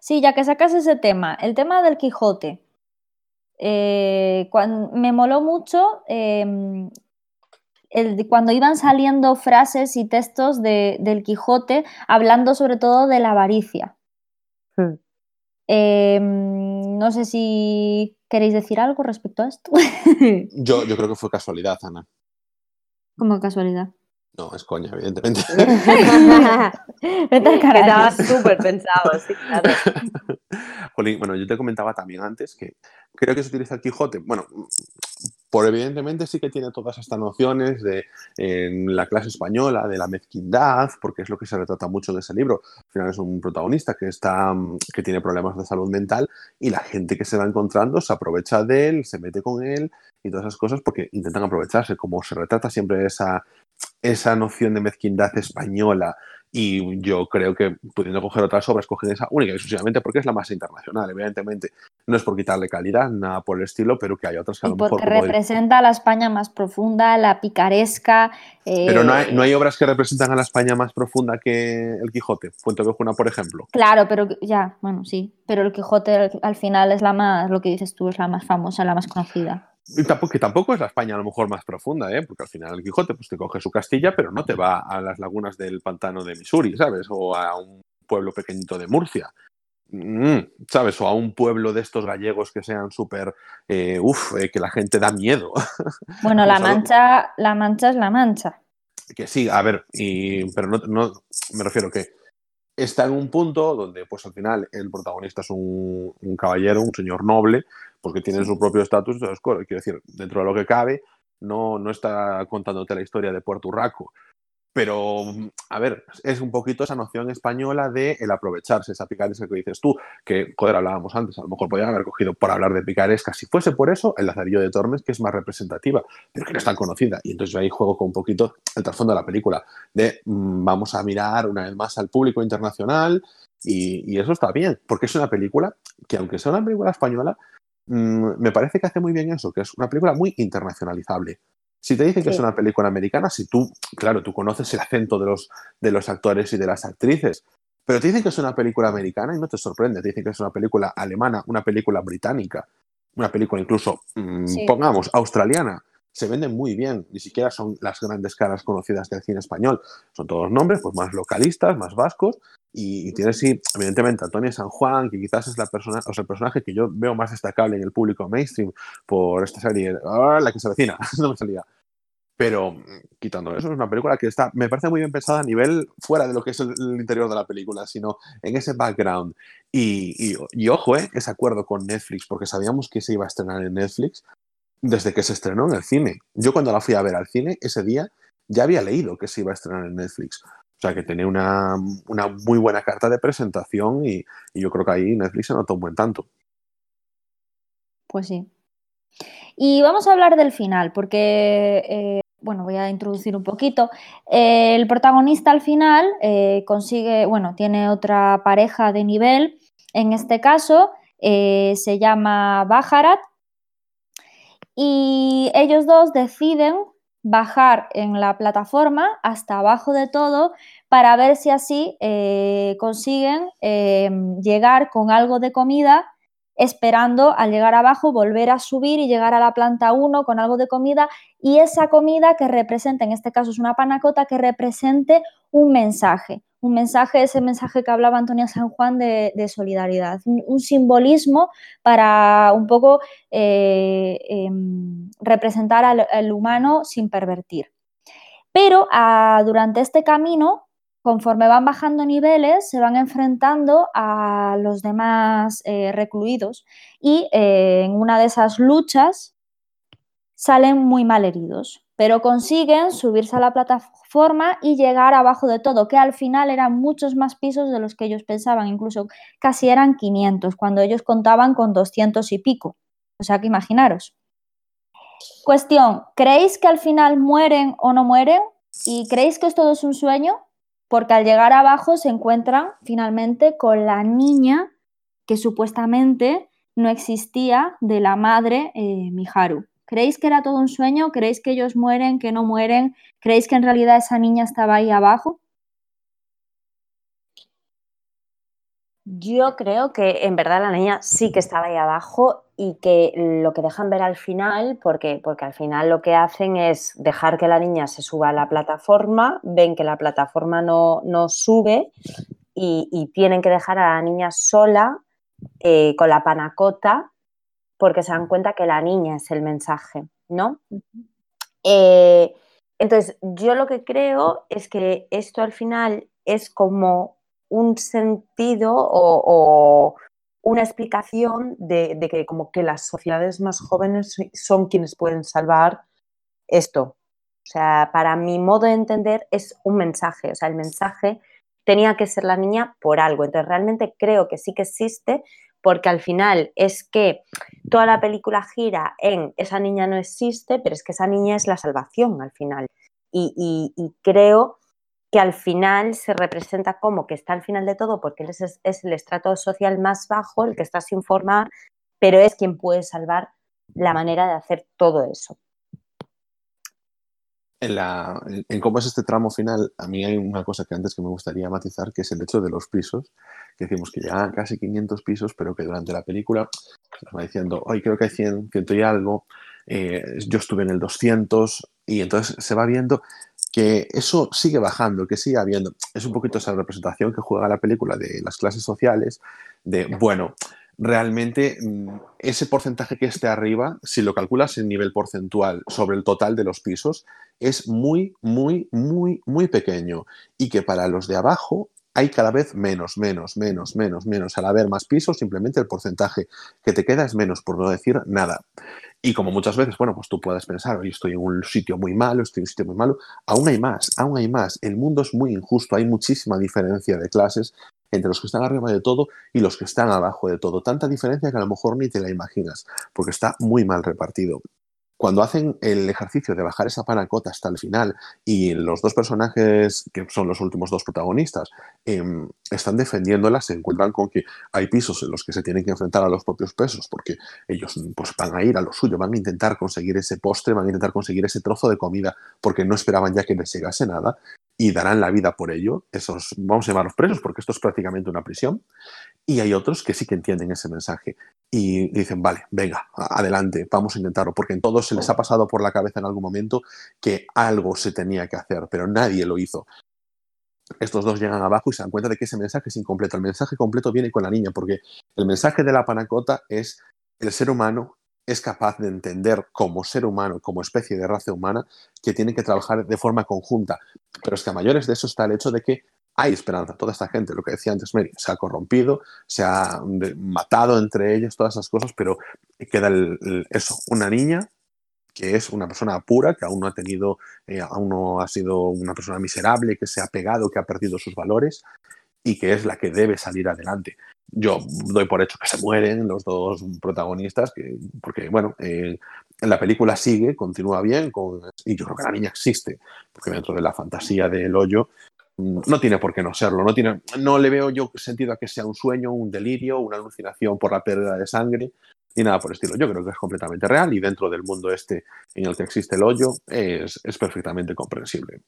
Sí, ya que sacas ese tema, el tema del Quijote. Eh, me moló mucho cuando iban saliendo frases y textos del Quijote hablando sobre todo de la avaricia. Hmm. Em, no sé si queréis decir algo respecto a esto.
yo, yo creo que fue casualidad, Ana.
¿Cómo casualidad?
No, es coña, evidentemente.
Estaba súper pensado, sí, claro.
bueno, yo te comentaba también antes que creo que se utiliza el Quijote. Bueno, por evidentemente sí que tiene todas estas nociones de en la clase española, de la mezquindad, porque es lo que se retrata mucho de ese libro. Al final es un protagonista que, está, que tiene problemas de salud mental y la gente que se va encontrando se aprovecha de él, se mete con él y todas esas cosas porque intentan aprovecharse. Como se retrata siempre esa, esa noción de mezquindad española y yo creo que pudiendo coger otras obras, cogen esa única y exclusivamente porque es la más internacional, evidentemente. No es por quitarle calidad, nada por el estilo, pero que hay otras que a lo mejor.
Porque representa a la España más profunda, la picaresca.
Pero no hay, no hay, obras que representan a la España más profunda que El Quijote, Fuente Vejuna, por ejemplo.
Claro, pero ya, bueno, sí. Pero El Quijote al final es la más, lo que dices tú, es la más famosa, la más conocida.
Y tampoco, que tampoco es la España a lo mejor más profunda, ¿eh? porque al final el Quijote pues, te coge su Castilla, pero no te va a las lagunas del pantano de Missouri, ¿sabes? O a un pueblo pequeñito de Murcia, mm, ¿sabes? O a un pueblo de estos gallegos que sean súper, eh, uff, eh, que la gente da miedo.
Bueno, la mancha, la mancha es la mancha.
Que sí, a ver, y, pero no, no, me refiero que está en un punto donde pues al final el protagonista es un, un caballero, un señor noble, porque tiene su propio estatus, quiero decir, dentro de lo que cabe, no, no está contándote la historia de Puerto Urraco. Pero, a ver, es un poquito esa noción española de el aprovecharse, esa picaresca que dices tú, que, joder, hablábamos antes, a lo mejor podían haber cogido por hablar de picaresca, si fuese por eso, el Lazarillo de Tormes, que es más representativa, pero que no es tan conocida. Y entonces yo ahí juego con un poquito el trasfondo de la película, de mm, vamos a mirar una vez más al público internacional, y, y, eso está bien, porque es una película que, aunque sea una película española, Mm, me parece que hace muy bien eso, que es una película muy internacionalizable. Si te dicen que es una película americana, si tú, claro, tú conoces el acento de los, de los actores y de las actrices, pero te dicen que es una película americana y no te sorprende, te dicen que es una película alemana, una película británica, una película incluso, mm, pongamos, australiana, se venden muy bien, ni siquiera son las grandes caras conocidas del cine español, son todos nombres pues más localistas, más vascos, y, tiene sí, evidentemente, Antonia San Juan, que quizás es la persona, o sea, el personaje que yo veo más destacable en el público mainstream por esta serie, ¡ah! la que se vecina, no me salía. Pero quitando eso, es una película que está, me parece muy bien pensada a nivel fuera de lo que es el, interior de la película, sino en ese background. Y, y, ojo, eh, ese acuerdo con Netflix, porque sabíamos que se iba a estrenar en Netflix desde que se estrenó en el cine. Yo cuando la fui a ver al cine, ese día ya había leído que se iba a estrenar en Netflix. O sea, que tenía una, una muy buena carta de presentación y, yo creo que ahí Netflix se notó un buen tanto.
Pues sí. Y vamos a hablar del final, porque, eh, bueno, voy a introducir un poquito. Eh, el protagonista al final eh, consigue, bueno, tiene otra pareja de nivel, en este caso se llama Bajarat, y ellos dos deciden bajar en la plataforma hasta abajo de todo para ver si así eh, consiguen eh, llegar con algo de comida esperando al llegar abajo volver a subir y llegar a la planta 1 con algo de comida. Y esa comida que represente, en este caso es una panacota, que represente un mensaje, un mensaje, ese mensaje que hablaba Antonia San Juan de, solidaridad, un, simbolismo para un poco eh, em, representar al, humano sin pervertir. Pero ah, durante este camino conforme van bajando niveles, se van enfrentando a los demás eh, recluidos y eh, en una de esas luchas salen muy mal heridos, pero consiguen subirse a la plataforma y llegar abajo de todo, que al final eran muchos más pisos de los que ellos pensaban, incluso casi eran 500, cuando ellos contaban con 200 y pico. O sea que imaginaros. Cuestión, ¿creéis que al final mueren o no mueren? ¿Y creéis que esto es un sueño? porque al llegar abajo se encuentran finalmente con la niña que supuestamente no existía de la madre eh, Miharu. ¿Creéis que era todo un sueño? ¿Creéis que ellos mueren, que no mueren? ¿Creéis que en realidad esa niña estaba ahí abajo?
Yo creo que en verdad la niña sí que estaba ahí abajo y que lo que dejan ver al final, porque, porque al final lo que hacen es dejar que la niña se suba a la plataforma, ven que la plataforma no, no sube y, tienen que dejar a la niña sola eh, con la panacota porque se dan cuenta que la niña es el mensaje, ¿no? Eh, entonces, yo lo que creo es que esto al final es como un sentido o, una explicación de, que como que las sociedades más jóvenes son quienes pueden salvar esto. O sea, para mi modo de entender es un mensaje, o sea, el mensaje tenía que ser la niña por algo. Entonces, realmente creo que sí que existe, porque al final es que toda la película gira en esa niña no existe, pero es que esa niña es la salvación al final. Y, creo que al final se representa como que está al final de todo, porque él es, es, el estrato social más bajo, el que está sin formar, pero es quien puede salvar la manera de hacer todo eso
en, cómo es este tramo final, a mí hay una cosa que antes que me gustaría matizar, que es el hecho de los pisos, que decimos que ya casi 500 pisos, pero que durante la película se va diciendo, hoy creo que hay 100, 100 y algo, eh, yo estuve en el 200, y entonces se va viendo que eso sigue bajando, que sigue habiendo. Es un poquito esa representación que juega la película de las clases sociales, de, bueno, realmente mm, ese porcentaje que esté arriba, si lo calculas en nivel porcentual sobre el total de los pisos, es muy, muy, muy, muy pequeño. Y que para los de abajo hay cada vez menos, menos, menos, menos, menos. Al haber más pisos, simplemente el porcentaje que te queda es menos, por no decir nada. Y como muchas veces, bueno, pues tú puedes pensar, hoy estoy en un sitio muy malo, estoy en un sitio muy malo, aún hay más, aún hay más. El mundo es muy injusto, hay muchísima diferencia de clases entre los que están arriba de todo y los que están abajo de todo. Tanta diferencia que a lo mejor ni te la imaginas, porque está muy mal repartido cuando hacen el ejercicio de bajar esa panacota hasta el final y los dos personajes, que son los últimos dos protagonistas, em, están defendiéndola, se encuentran con que hay pisos en los que se tienen que enfrentar a los propios pesos, porque ellos pues, van a ir a lo suyo, van a intentar conseguir ese postre, van a intentar conseguir ese trozo de comida, porque no esperaban ya que les llegase nada, y darán la vida por ello. Esos, vamos a llamarlos presos, porque esto es prácticamente una prisión. Y hay otros que sí que entienden ese mensaje y dicen, vale, venga, adelante, vamos a intentarlo, porque en todos se les ha pasado por la cabeza en algún momento que algo se tenía que hacer, pero nadie lo hizo. Estos dos llegan abajo y se dan cuenta de que ese mensaje es incompleto. El mensaje completo viene con la niña, porque el mensaje de la panacota es el ser humano es capaz de entender como ser humano, como especie de raza humana, que tiene que trabajar de forma conjunta. Pero es que a mayores de eso está el hecho de que hay esperanza. Toda esta gente, lo que decía antes Mary, se ha corrompido, se ha matado entre ellos, todas esas cosas, pero queda eso, una niña que es una persona pura, que aún no ha tenido, eh, aún no ha sido una persona miserable, que se ha pegado, que ha perdido sus valores y que es la que debe salir adelante. Yo doy por hecho que se mueren los dos protagonistas, porque, bueno, eh, la película sigue, continúa bien, y yo creo que la niña existe, porque dentro de la fantasía del hoyo Mm, no tiene por qué no serlo, no, tiene, no le veo yo sentido a que sea un sueño, un delirio, una alucinación por la pérdida de sangre, ni nada por el estilo. Yo creo que es completamente real y dentro del mundo este en el que existe el hoyo es, perfectamente comprensible.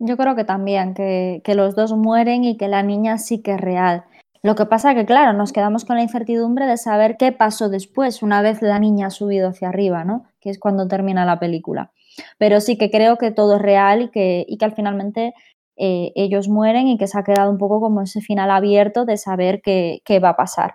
Yo creo que también, que, que, los dos mueren y que la niña sí que es real. Lo que pasa que, claro, nos quedamos con la incertidumbre de saber qué pasó después, una vez la niña ha subido hacia arriba, ¿no? Que es cuando termina la película. Pero sí que creo que todo es real y que, y que al finalmente eh, ellos mueren y que se ha quedado un poco como ese final abierto de saber qué, va a pasar.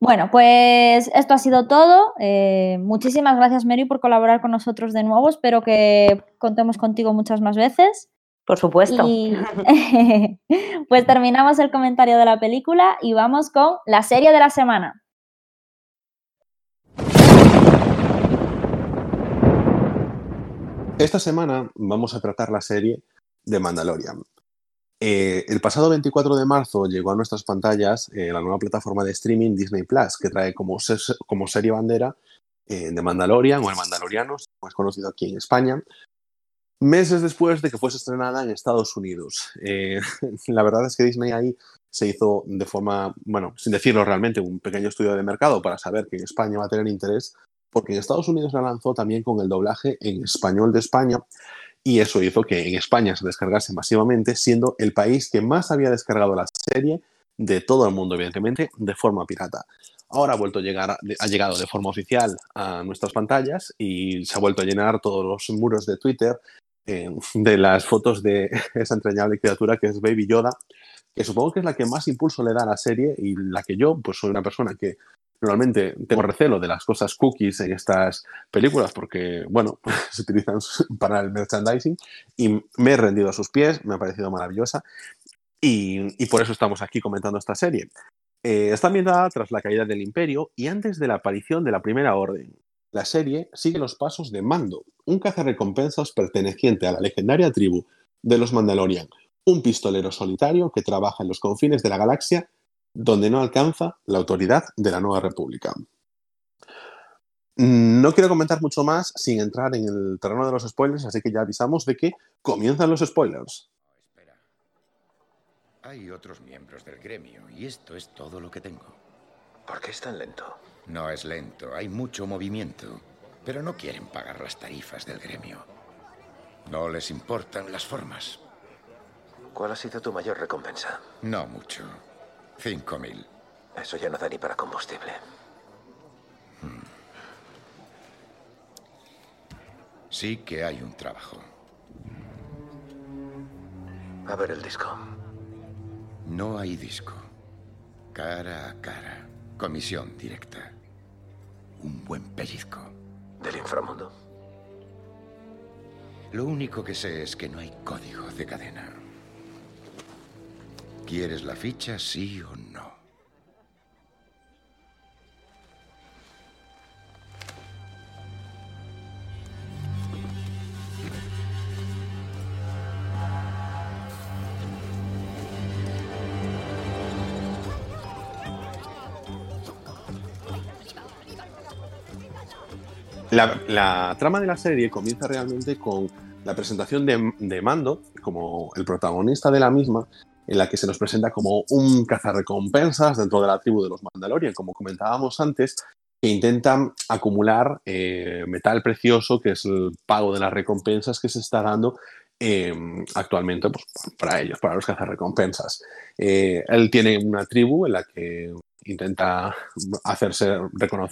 Bueno, pues esto ha sido todo. Eh, muchísimas gracias, Mary, por colaborar con nosotros de nuevo. Espero que contemos contigo muchas más veces.
Por supuesto.
pues terminamos el comentario de la película y vamos con la serie de la semana.
Esta semana vamos a tratar la serie de Mandalorian. Eh, el pasado 24 de marzo llegó a nuestras pantallas eh, la nueva plataforma de streaming Disney Plus, que trae como, como serie bandera eh, de Mandalorian o el Mandaloriano, más conocido aquí en España, meses después de que fuese estrenada en Estados Unidos. la verdad es que Disney ahí se hizo de forma, bueno, sin decirlo realmente, un pequeño estudio de mercado para saber que en España va a tener interés, porque en Estados Unidos la lanzó también con el doblaje en español de España y eso hizo que en España se descargase masivamente, siendo el país que más había descargado la serie de todo el mundo, evidentemente, de forma pirata. Ahora ha vuelto a llegar, ha llegado de forma oficial a nuestras pantallas y se ha vuelto a llenar todos los muros de Twitter eh, de las fotos de esa entrañable criatura que es Baby Yoda, que supongo que es la que más impulso le da a la serie y la que yo, pues soy una persona que Normalmente tengo recelo de las cosas cookies en estas películas porque, bueno, se utilizan para el merchandising y me he rendido a sus pies, me ha parecido maravillosa y, por eso estamos aquí comentando esta serie. Eh, está ambientada tras la caída del Imperio y antes de la aparición de la Primera Orden. La serie sigue los pasos de Mando, un cazarrecompensas perteneciente a la legendaria tribu de los Mandalorian, un pistolero solitario que trabaja en los confines de la galaxia donde no alcanza la autoridad de la Nueva República. No quiero comentar mucho más sin entrar en el terreno de los spoilers, así que ya avisamos de que comienzan los spoilers.
Espera. Hay otros miembros del gremio y esto es todo lo que tengo.
¿Por qué es tan lento?
No es lento, hay mucho movimiento, pero no quieren pagar las tarifas del gremio. No les importan las formas.
¿Cuál ha sido tu mayor recompensa?
No mucho. Cinco mil.
Eso ya no da ni para combustible.
Sí que hay un trabajo.
A ver el disco.
No hay disco. Cara a cara. Comisión directa. Un buen pellizco.
Del inframundo.
Lo único que sé es que no hay código de cadena. ¿Quieres la ficha, sí o no?
La, trama de la serie comienza realmente con la presentación de, de Mando como el protagonista de la misma, en la que se nos presenta como un cazarrecompensas dentro de la tribu de los Mandalorian, como comentábamos antes, que intentan acumular eh, metal precioso, que es el pago de las recompensas que se está dando eh, actualmente pues, para ellos, para los cazarrecompensas. Eh, él tiene una tribu en la que intenta hacerse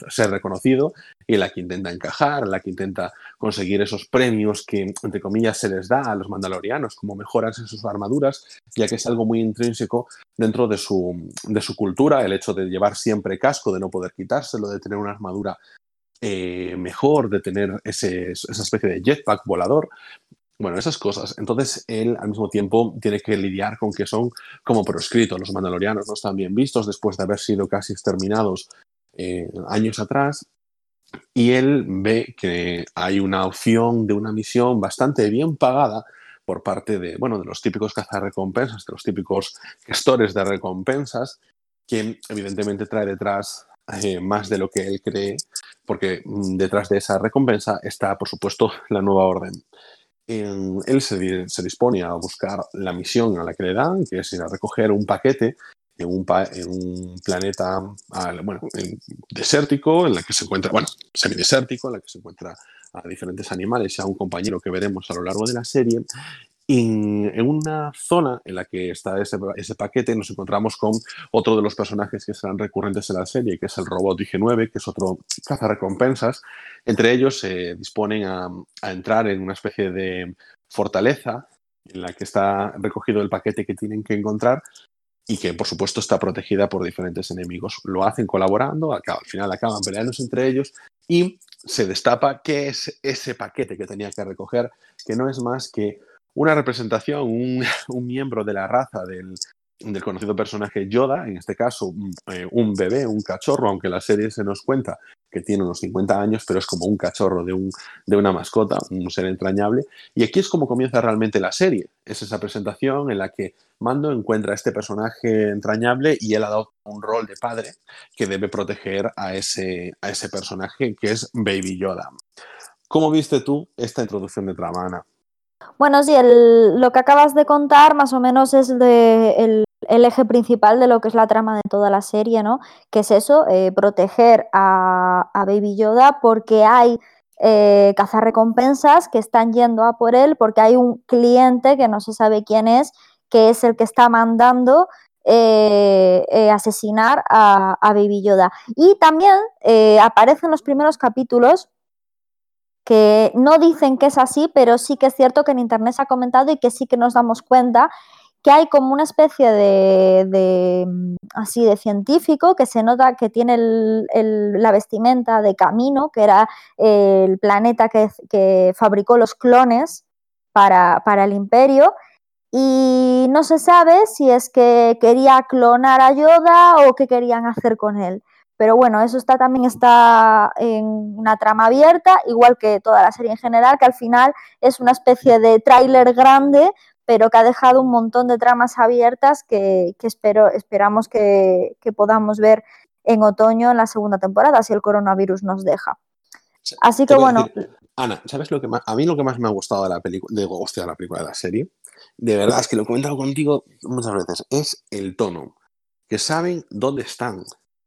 ser reconocido y en la que intenta encajar, en la que intenta conseguir esos premios que, entre comillas, se les da a los mandalorianos, como mejoras en sus armaduras, ya que es algo muy intrínseco dentro de su, de su cultura, el hecho de llevar siempre casco, de no poder quitárselo, de tener una armadura eh, mejor, de tener esa especie de jetpack volador. Bueno, esas cosas. Entonces, él al mismo tiempo tiene que lidiar con que son como proscritos. Los mandalorianos no están bien vistos después de haber sido casi exterminados eh, años atrás. Y él ve que hay una opción de una misión bastante bien pagada por parte de, bueno, de los típicos cazarrecompensas, de los típicos gestores de recompensas, que evidentemente trae detrás eh, más de lo que él cree, porque mm, detrás de esa recompensa está, por supuesto, la nueva orden. Él se, se dispone a buscar la misión a la que le dan, que es ir a recoger un paquete en un, pa- en un planeta bueno, en- desértico, en la que se encuentra, bueno, semidesértico, en la que se encuentra a diferentes animales y a un compañero que veremos a lo largo de la serie. En, una zona en la que está ese, paquete nos encontramos con otro de los personajes que serán recurrentes en la serie, que es el robot IG-9, que es otro cazarrecompensas. Entre ellos se disponen a, a entrar en una especie de fortaleza en la que está recogido el paquete que tienen que encontrar y que por supuesto está protegida por diferentes enemigos. Lo hacen colaborando, al final acaban peleándose entre ellos y se destapa qué es ese paquete que tenía que recoger, que no es más que una representación, un, miembro de la raza del, conocido personaje Yoda, en este caso un, eh, un bebé, un cachorro, aunque la serie se nos cuenta que tiene unos 50 años, pero es como un cachorro de, un, de una mascota, un ser entrañable. Y aquí es como comienza realmente la serie. Es esa presentación en la que Mando encuentra a este personaje entrañable y él adopta un rol de padre que debe proteger a ese, a ese personaje que es Baby Yoda. ¿Cómo viste tú esta introducción de trama, Ana?
Bueno, sí, el- lo que acabas de contar más o menos es de- el, eje principal de lo que es la trama de toda la serie, ¿no? Que es eso, eh, proteger a, a Baby Yoda porque hay eh, cazarrecompensas que están yendo a por él, porque hay un cliente que no se sabe quién es, que es el que está mandando eh, eh, asesinar a, a Baby Yoda. Y también eh, aparece en los primeros capítulos que no dicen que es así, pero sí que es cierto que en internet se ha comentado y que sí que nos damos cuenta que hay como una especie de, de, mm, así de científico que se nota que tiene la vestimenta de Camino, que era eh, el planeta que, que fabricó los clones para, para el imperio, y no se sabe si es que quería clonar a Yoda o qué querían hacer con él. Pero bueno, eso está, también está en una trama abierta, igual que toda la serie en general, que al final es una especie de tráiler grande, pero que ha dejado un montón de tramas abiertas que, que espero, esperamos que, que podamos ver en otoño en la segunda temporada, si el coronavirus nos deja. Así que bueno.
Ana, ¿sabes lo que más, a mí lo que más me ha gustado de la película, de, hostia, la película de la serie? De verdad, es que lo he comentado contigo muchas veces, es el tono. Que saben dónde están,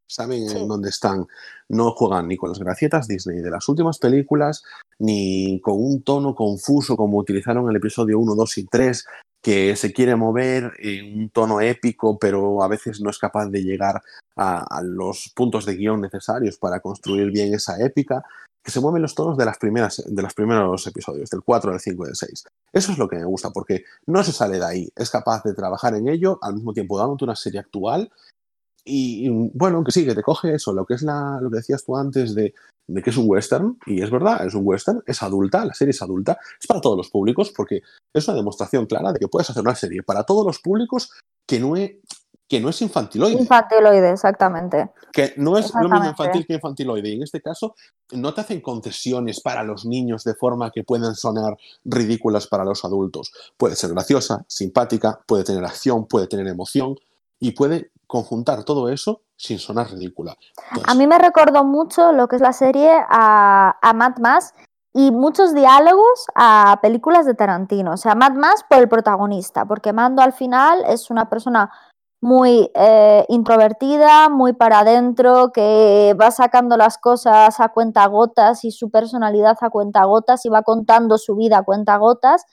saben en dónde están. No juegan ni con las gracietas Disney de las últimas películas, ni con un tono confuso como utilizaron en el episodio 1, 2 y 3, que se quiere mover en un tono épico, pero a veces no es capaz de llegar a, a los puntos de guion necesarios para construir bien esa épica que se mueven los tonos de, las primeras, de los primeros episodios, del 4, del 5 y del 6. Eso es lo que me gusta, porque no se sale de ahí, es capaz de trabajar en ello, al mismo tiempo dándote una serie actual. Y, bueno, que sí, que te coge eso, lo que es la, lo que decías tú antes de, de que es un western, y es verdad, es un western, es adulta, la serie es adulta, es para todos los públicos, porque es una demostración clara de que puedes hacer una serie para todos los públicos que no, es que no es infantiloide.
Infantiloide, exactamente.
Que no es lo mismo infantil que infantiloide. Y en este caso, no te hacen concesiones para los niños de forma que puedan sonar ridículas para los adultos. Puede ser graciosa, simpática, puede tener acción, puede tener emoción y puede conjuntar todo eso sin sonar ridícula.
a mí me recordó mucho lo que es la serie a, a Mad Max y muchos diálogos a películas de Tarantino. O sea, Mad Max por el protagonista, porque Mando al final es una persona muy eh, introvertida, muy para adentro, que va sacando las cosas a cuenta gotas y su personalidad a cuenta gotas y va contando su vida a cuenta gotas.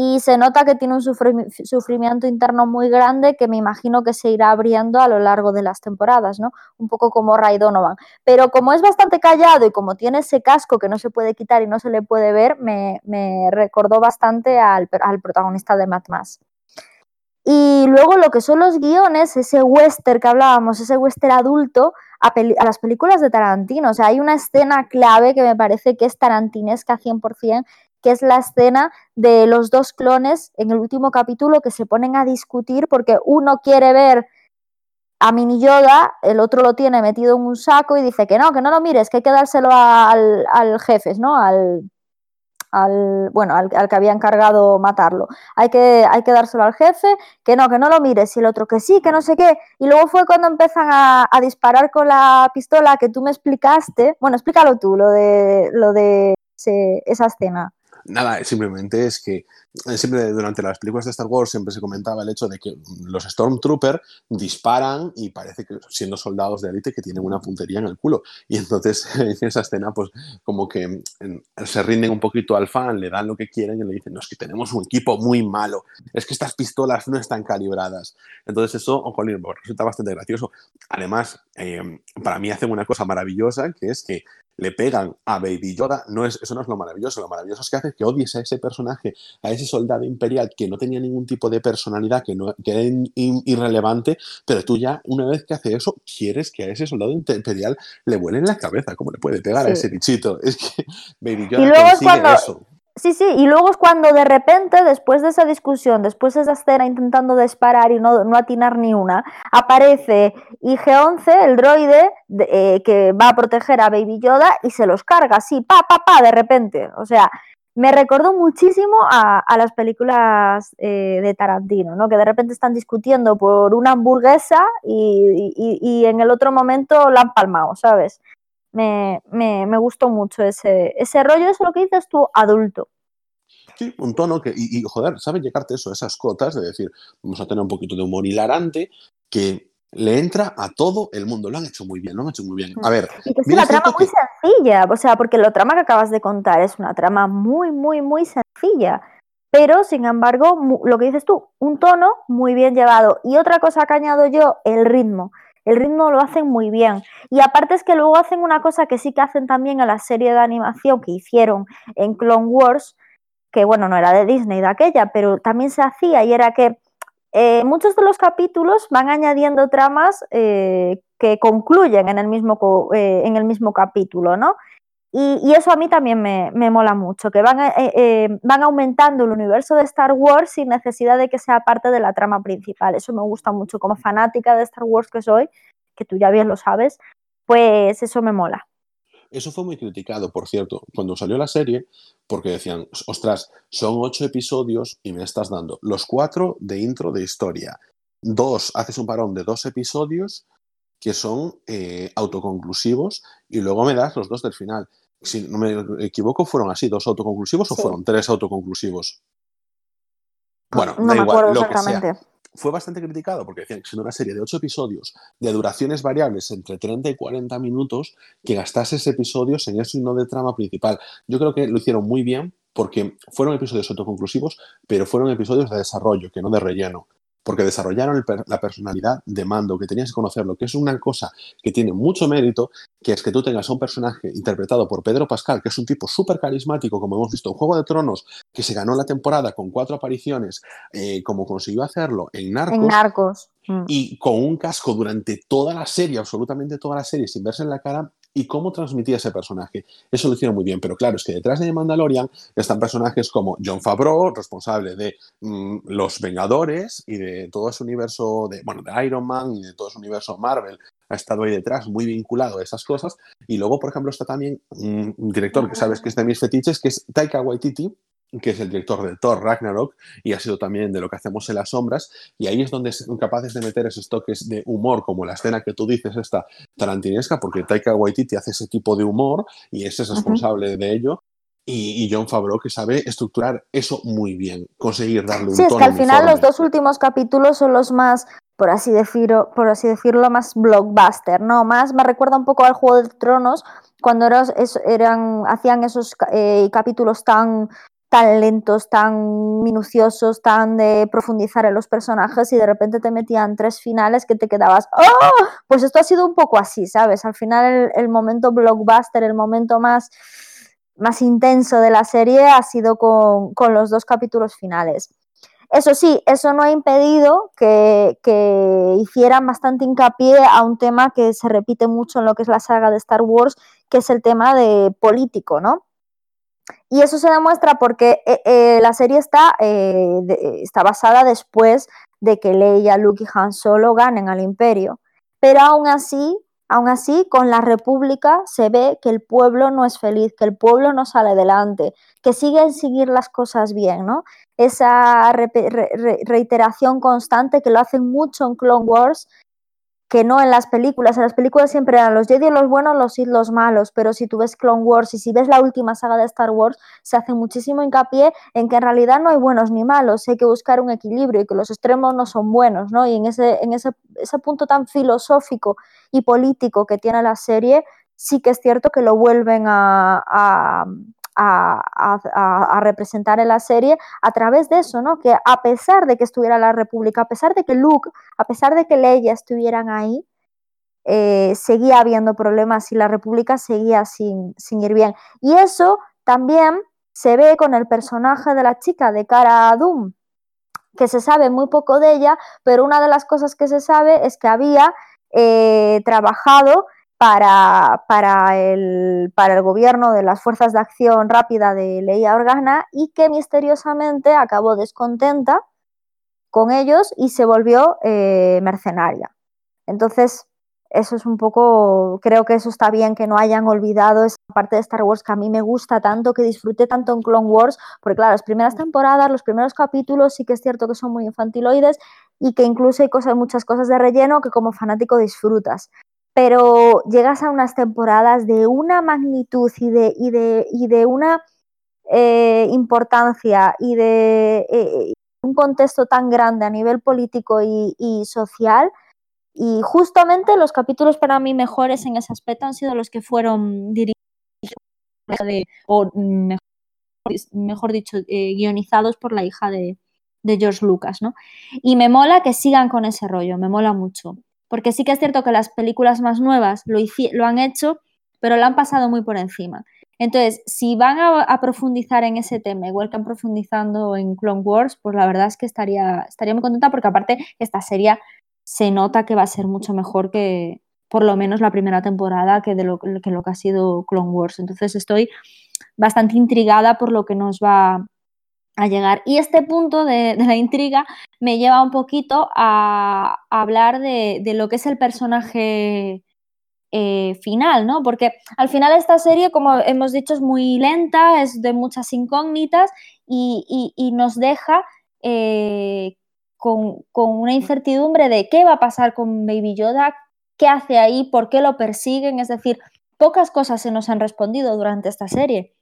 Y se nota que tiene un sufrimiento interno muy grande que me imagino que se irá abriendo a lo largo de las temporadas, ¿no? Un poco como Ray Donovan. Pero como es bastante callado y como tiene ese casco que no se puede quitar y no se le puede ver, me, recordó bastante al, protagonista de Mad Max. Y luego lo que son los guiones, ese western que hablábamos, ese western adulto, a, las películas de Tarantino. O sea, hay una escena clave que me parece que es tarantinesca 100%, que es la escena de los dos clones en el último capítulo que se ponen a discutir porque uno quiere ver a Mini Yoda, el otro lo tiene metido en un saco y dice que no, que no lo mires, que hay que dárselo al, jefe, ¿no? Al, bueno, al, que había encargado matarlo. Hay que, hay que dárselo al jefe, que no, que no lo mires, y el otro que sí, que no sé qué. Y luego fue cuando empiezan a, disparar con la pistola que tú me explicaste. Bueno, explícalo tú, lo de, lo de esa escena.
Nada, simplemente es que siempre durante las películas de Star Wars siempre se comentaba el hecho de que los Stormtroopers disparan y parece que siendo soldados de élite que tienen una puntería en el culo. Y entonces en esa escena pues como que se rinden un poquito al fan, le dan lo que quieren y le dicen, no, es que tenemos un equipo muy malo, es que estas pistolas no están calibradas. Entonces eso, pues, resulta bastante gracioso. Además, eh, para mí hacen una cosa maravillosa que es que le pegan a Baby Yoda, no es, eso no es lo maravilloso, lo maravilloso es que hace que odies a ese personaje, a ese soldado imperial que no tenía ningún tipo de personalidad, que, no, que era irrelevante, pero tú ya, una vez que hace eso, quieres que a ese soldado imperial le vuelen la cabeza, ¿cómo le puede pegar a ese bichito? Es que Baby Yoda consigue eso.
Sí, sí, y luego es cuando de repente, después de esa discusión, después de esa escena intentando disparar y no, no atinar ni una, aparece IG-11, el droide, eh, que va a proteger a Baby Yoda y se los carga así, pa, pa, pa, de repente. O sea, me recordó muchísimo a, las películas eh, de Tarantino, ¿no? Que de repente están discutiendo por una hamburguesa y, y en el otro momento la han palmado, ¿sabes? me, me, me gustó mucho ese, ese rollo, eso lo que dices tú, adulto.
Sí, un tono que, y, joder, sabe llegarte eso, esas cotas de decir, vamos a tener un poquito de humor hilarante que le entra a todo el mundo. Lo han hecho muy bien, lo han hecho muy bien. A ver.
Y que es una trama muy sencilla, o sea, porque la trama que acabas de contar es una trama muy, muy, muy sencilla. Pero, sin embargo, lo que dices tú, un tono muy bien llevado. Y otra cosa que añado yo, el ritmo. El ritmo lo hacen muy bien. Y aparte es que luego hacen una cosa que sí que hacen también en la serie de animación que hicieron en Clone Wars, que bueno, no era de Disney de aquella, pero también se hacía y era que eh, muchos de los capítulos van añadiendo tramas eh, que concluyen en el mismo, eh, en el mismo capítulo, ¿no? Y, eso a mí también me, mola mucho, que van, van aumentando el universo de Star Wars sin necesidad de que sea parte de la trama principal. Eso me gusta mucho como fanática de Star Wars que soy, que tú ya bien lo sabes, pues eso me mola.
Eso fue muy criticado, por cierto, cuando salió la serie, porque decían, ostras, son ocho episodios y me estás dando los cuatro de intro de historia. Dos, haces un parón de dos episodios que son eh, autoconclusivos y luego me das los dos del final. Si no me equivoco, fueron así, dos autoconclusivos o fueron tres autoconclusivos. Bueno, no me igual, lo exactamente fue bastante criticado porque decían que siendo una serie de ocho episodios de duraciones variables entre 30 y 40 minutos, que gastases episodios en eso y no de trama principal. Yo creo que lo hicieron muy bien porque fueron episodios autoconclusivos, pero fueron episodios de desarrollo, que no de relleno porque desarrollaron la personalidad de Mando, que tenías que conocerlo, que es una cosa que tiene mucho mérito, que es que tú tengas a un personaje interpretado por Pedro Pascal, que es un tipo súper carismático, como hemos visto en Juego de Tronos, que se ganó la temporada con cuatro apariciones, eh, como consiguió hacerlo en Narcos.
En Narcos.
Mm. Y con un casco durante toda la serie, absolutamente toda la serie, sin verse en la cara, y cómo transmitía ese personaje. Eso lo hicieron muy bien, pero claro, es que detrás de Mandalorian están personajes como John Favreau, responsable de mm, Los Vengadores y de todo ese universo de, bueno, de Iron Man y de todo ese universo Marvel. Ha estado ahí detrás, muy vinculado a esas cosas. Y luego, por ejemplo, está también un director que sabes que es de mis fetiches, que es Taika Waititi, que es el director de Thor Ragnarok y ha sido también de lo que hacemos en las sombras y ahí es donde son capaces de meter esos toques de humor como la escena que tú dices esta tarantinesca porque Taika Waititi hace ese tipo de humor y ese es responsable de ello y, John Favreau que sabe estructurar eso muy bien, conseguir darle un
Sí, es que al final los dos últimos capítulos son los más, por así decirlo, por así decirlo, más blockbuster, ¿no? Más me recuerda un poco al Juego de Tronos cuando eran, hacían esos eh, capítulos tan tan lentos, tan minuciosos, tan de profundizar en los personajes y de repente te metían tres finales que te quedabas, ¡oh! Pues esto ha sido un poco así, ¿sabes? Al final el, momento blockbuster, el momento más, más intenso de la serie ha sido con, con, los dos capítulos finales. Eso sí, eso no ha impedido que, que hicieran bastante hincapié a un tema que se repite mucho en lo que es la saga de Star Wars, que es el tema de político, ¿no? Y eso se demuestra porque eh, eh, la serie está, eh, está basada después de que Leia, Luke y Han Solo ganen al Imperio. Pero aún así, aún así, con la República se ve que el pueblo no es feliz, que el pueblo no sale adelante, que siguen seguir las cosas bien, ¿no? Esa reiteración constante que lo hacen mucho en Clone Wars que no en las películas. En las películas siempre eran los Jedi los buenos, los Sith los malos, pero si tú ves Clone Wars y si ves la última saga de Star Wars, se hace muchísimo hincapié en que en realidad no hay buenos ni malos, hay que buscar un equilibrio y que los extremos no son buenos, ¿no? Y en ese, en ese, ese punto tan filosófico y político que tiene la serie, sí que es cierto que lo vuelven a a, representar en la serie a través de eso, ¿no? Que a pesar de que estuviera la República, a pesar de que Luke, a pesar de que Leia estuvieran ahí, eh, seguía habiendo problemas y la República seguía sin, sin ir bien. Y eso también se ve con el personaje de la chica de cara a Doom, que se sabe muy poco de ella, pero una de las cosas que se sabe es que había eh, trabajado para, para, el, para el gobierno de las Fuerzas de Acción Rápida de Leia Organa y que misteriosamente acabó descontenta con ellos y se volvió eh, mercenaria. Entonces, eso es un poco, creo que eso está bien que no hayan olvidado esa parte de Star Wars que a mí me gusta tanto, que disfruté tanto en Clone Wars, porque claro, las primeras temporadas, los primeros capítulos sí que es cierto que son muy infantiloides y que incluso hay cosas, muchas cosas de relleno que como fanático disfrutas pero llegas a unas temporadas de una magnitud y de, y de, y de una eh, importancia y de eh, un contexto tan grande a nivel político y, social. Y justamente los capítulos para mí mejores en ese aspecto han sido los que fueron dirigidos o mejor, dicho, eh, guionizados por la hija de, de George Lucas, ¿no? Y me mola que sigan con ese rollo, me mola mucho. Porque sí que es cierto que las películas más nuevas lo, han hecho, pero lo han pasado muy por encima. Entonces, si van a, profundizar en ese tema, igual que han profundizando en Clone Wars, pues la verdad es que estaría, estaría muy contenta porque aparte esta serie se nota que va a ser mucho mejor que, por lo menos la primera temporada que de lo que, lo que ha sido Clone Wars. Entonces estoy bastante intrigada por lo que nos va a llegar. Y este punto de, la intriga me lleva un poquito a, hablar de, lo que es el personaje eh, final, ¿no? Porque al final esta serie, como hemos dicho, es muy lenta, es de muchas incógnitas y, nos deja eh, con, con, una incertidumbre de qué va a pasar con Baby Yoda, qué hace ahí, por qué lo persiguen, es decir, pocas cosas se nos han respondido durante esta serie.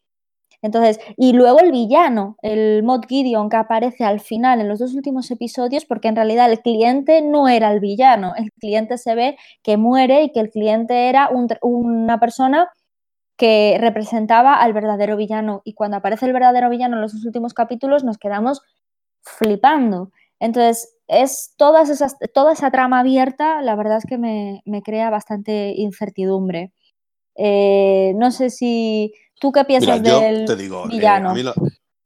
Entonces, y luego el villano, el Mod Gideon que aparece al final en los dos últimos episodios, porque en realidad el cliente no era el villano, el cliente se ve que muere y que el cliente era una persona que representaba al verdadero villano. Y cuando aparece el verdadero villano en los dos últimos capítulos nos quedamos flipando. Entonces, es todas esas, toda esa trama abierta, la verdad es que me, crea bastante incertidumbre. Eh, no sé si ¿Tú qué piensas del te digo, eh, villano?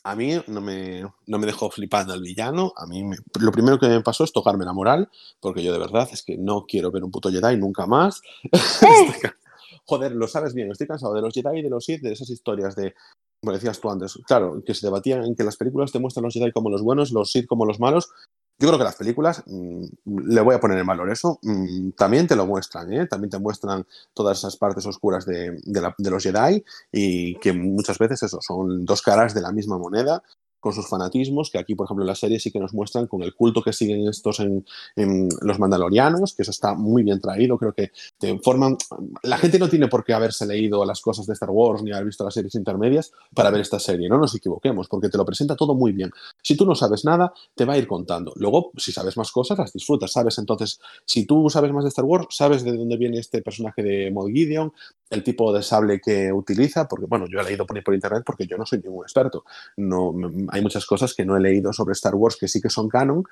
a, mí no, me, no me dejó flipando el villano. A mí lo primero que me pasó es tocarme la moral, porque yo de verdad es que no quiero ver un puto Jedi nunca más. Eh. Joder, lo sabes bien, estoy cansado de los Jedi y de los Sith, de esas historias de, como decías tú antes, claro, que se debatían en que las películas te muestran los Jedi como los buenos, los Sith como los malos, yo creo que las películas, mm, le voy a poner en valor eso, mm, también te lo muestran, ¿eh? también te muestran todas esas partes oscuras de, de, los Jedi y que muchas veces eso, son dos caras de la misma moneda con sus fanatismos, que aquí, por ejemplo, en la serie sí que nos muestran con el culto que siguen estos en, los mandalorianos, que eso está muy bien traído, creo que te informan... La gente no tiene por qué haberse leído las cosas de Star Wars ni haber visto las series intermedias para ver esta serie, no nos equivoquemos, porque te lo presenta todo muy bien. Si tú no sabes nada, te va a ir contando. Luego, si sabes más cosas, las disfrutas, ¿sabes? Entonces, si tú sabes más de Star Wars, sabes de dónde viene este personaje de Mod Gideon, el tipo de sable que utiliza, porque, bueno, yo he leído por, por internet porque yo no soy ningún experto. No, hay muchas cosas que no he leído sobre Star Wars que sí que son canon,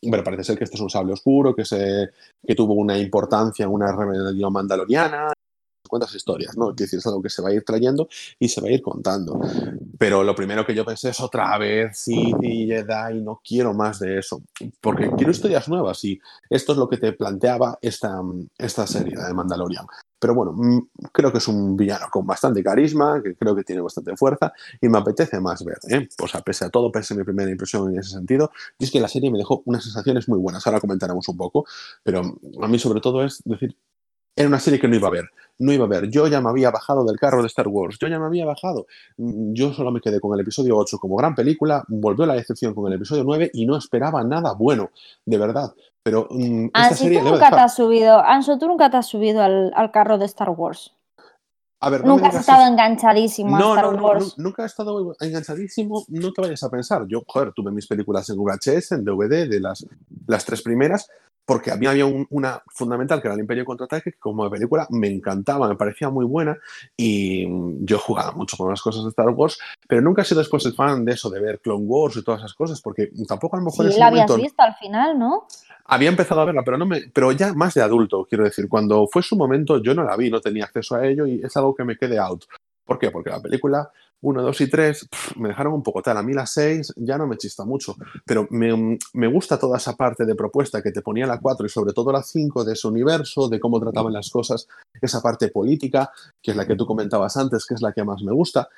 pero parece ser que este es un sable oscuro, que, se, que tuvo una importancia en una rebelión mandaloriana, cuántas historias, ¿no? Decir, es algo que se va a ir trayendo y se va a ir contando. Pero lo primero que yo pensé es otra vez sí, y Jedi, no quiero más de eso, porque quiero historias nuevas y esto es lo que te planteaba esta, esta serie de Mandalorian. Pero bueno, mm, creo que es un villano con bastante carisma, que creo que tiene bastante fuerza y me apetece más ver. ¿eh? Pues a pese a todo, pese a mi primera impresión en ese sentido, y es que la serie me dejó unas sensaciones muy buenas. Ahora comentaremos un poco, pero a mí sobre todo es decir, era una serie que no iba a ver. No iba a ver. Yo ya me había bajado del carro de Star Wars. Yo ya me había bajado. Mm, yo solo me quedé con el episodio 8 como gran película. Volvió la decepción con el episodio 9 y no esperaba nada bueno, de verdad. Pero
esta serie tú nunca te has subido, Anso, tú nunca te has subido al, carro de Star Wars. A ver, nunca has estado enganchadísimo a Star Wars.
nunca he estado enganchadísimo, no te vayas a pensar. Yo, joder, tuve mis películas en VHS, en DVD, de las, las tres primeras, porque a mí había una fundamental que era el Imperio Contraataque, que como película me encantaba, me parecía muy buena y mm, yo jugaba mucho con las cosas de Star Wars, pero nunca he sido después el fan de eso, de ver Clone Wars y todas esas cosas, porque tampoco a lo mejor...
Sí, la habías visto al final, ¿no?
Había empezado a verla, pero, no me, pero ya más de adulto, quiero decir, cuando fue su momento yo no la vi, no tenía acceso a ello y es algo que me quede out. ¿Por qué? Porque la película 1, 2 y 3 me dejaron un poco tal. A mí la 6 ya no me chista mucho, pero me, me, gusta toda esa parte de propuesta que te ponía la 4 y sobre todo la 5 de ese universo, de cómo trataban las cosas, esa parte política, que es la que tú comentabas antes, que es la que más me gusta.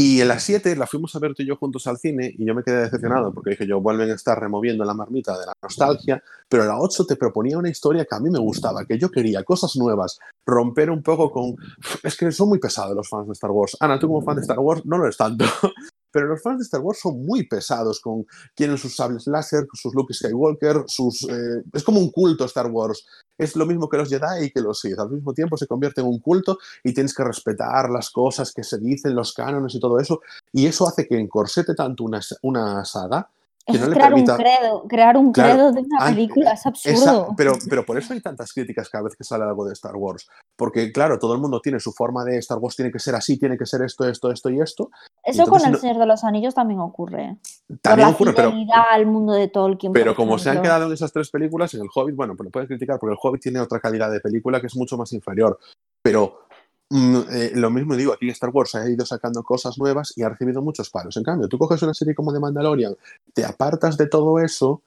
Y en la 7 la fuimos a ver tú y yo juntos al cine y yo me quedé decepcionado porque dije yo, vuelven a estar removiendo la marmita de la nostalgia, pero la 8 te proponía una historia que a mí me gustaba, que yo quería, cosas nuevas, romper un poco con... Es que son muy pesados los fans de Star Wars. Ana, tú como fan de Star Wars no lo eres tanto. Pero los fans de Star Wars son muy pesados con quieren sus sables láser, sus Luke Skywalker, sus eh, es como un culto Star Wars. Es lo mismo que los Jedi y que los Sith. Al mismo tiempo se convierte en un culto y tienes que respetar las cosas que se dicen, los cánones y todo eso. Y eso hace que encorsete tanto una, una saga
es crear un credo, crear un credo de una película, es absurdo.
pero, pero por eso hay tantas críticas cada vez que sale algo de Star Wars. Porque, claro, todo el mundo tiene su forma de Star Wars, tiene que ser así, tiene que ser esto, esto, esto y esto.
Eso con El Señor de los Anillos también ocurre. También ocurre, pero. al mundo de Tolkien.
Pero como se han quedado en esas tres películas, en El Hobbit, bueno, pues lo puedes criticar porque El Hobbit tiene otra calidad de película que es mucho más inferior. Pero Mm, eh, lo mismo digo, aquí Star Wars ha ido sacando cosas nuevas y ha recibido muchos palos. En cambio, tú coges una serie como de Mandalorian, te apartas de todo eso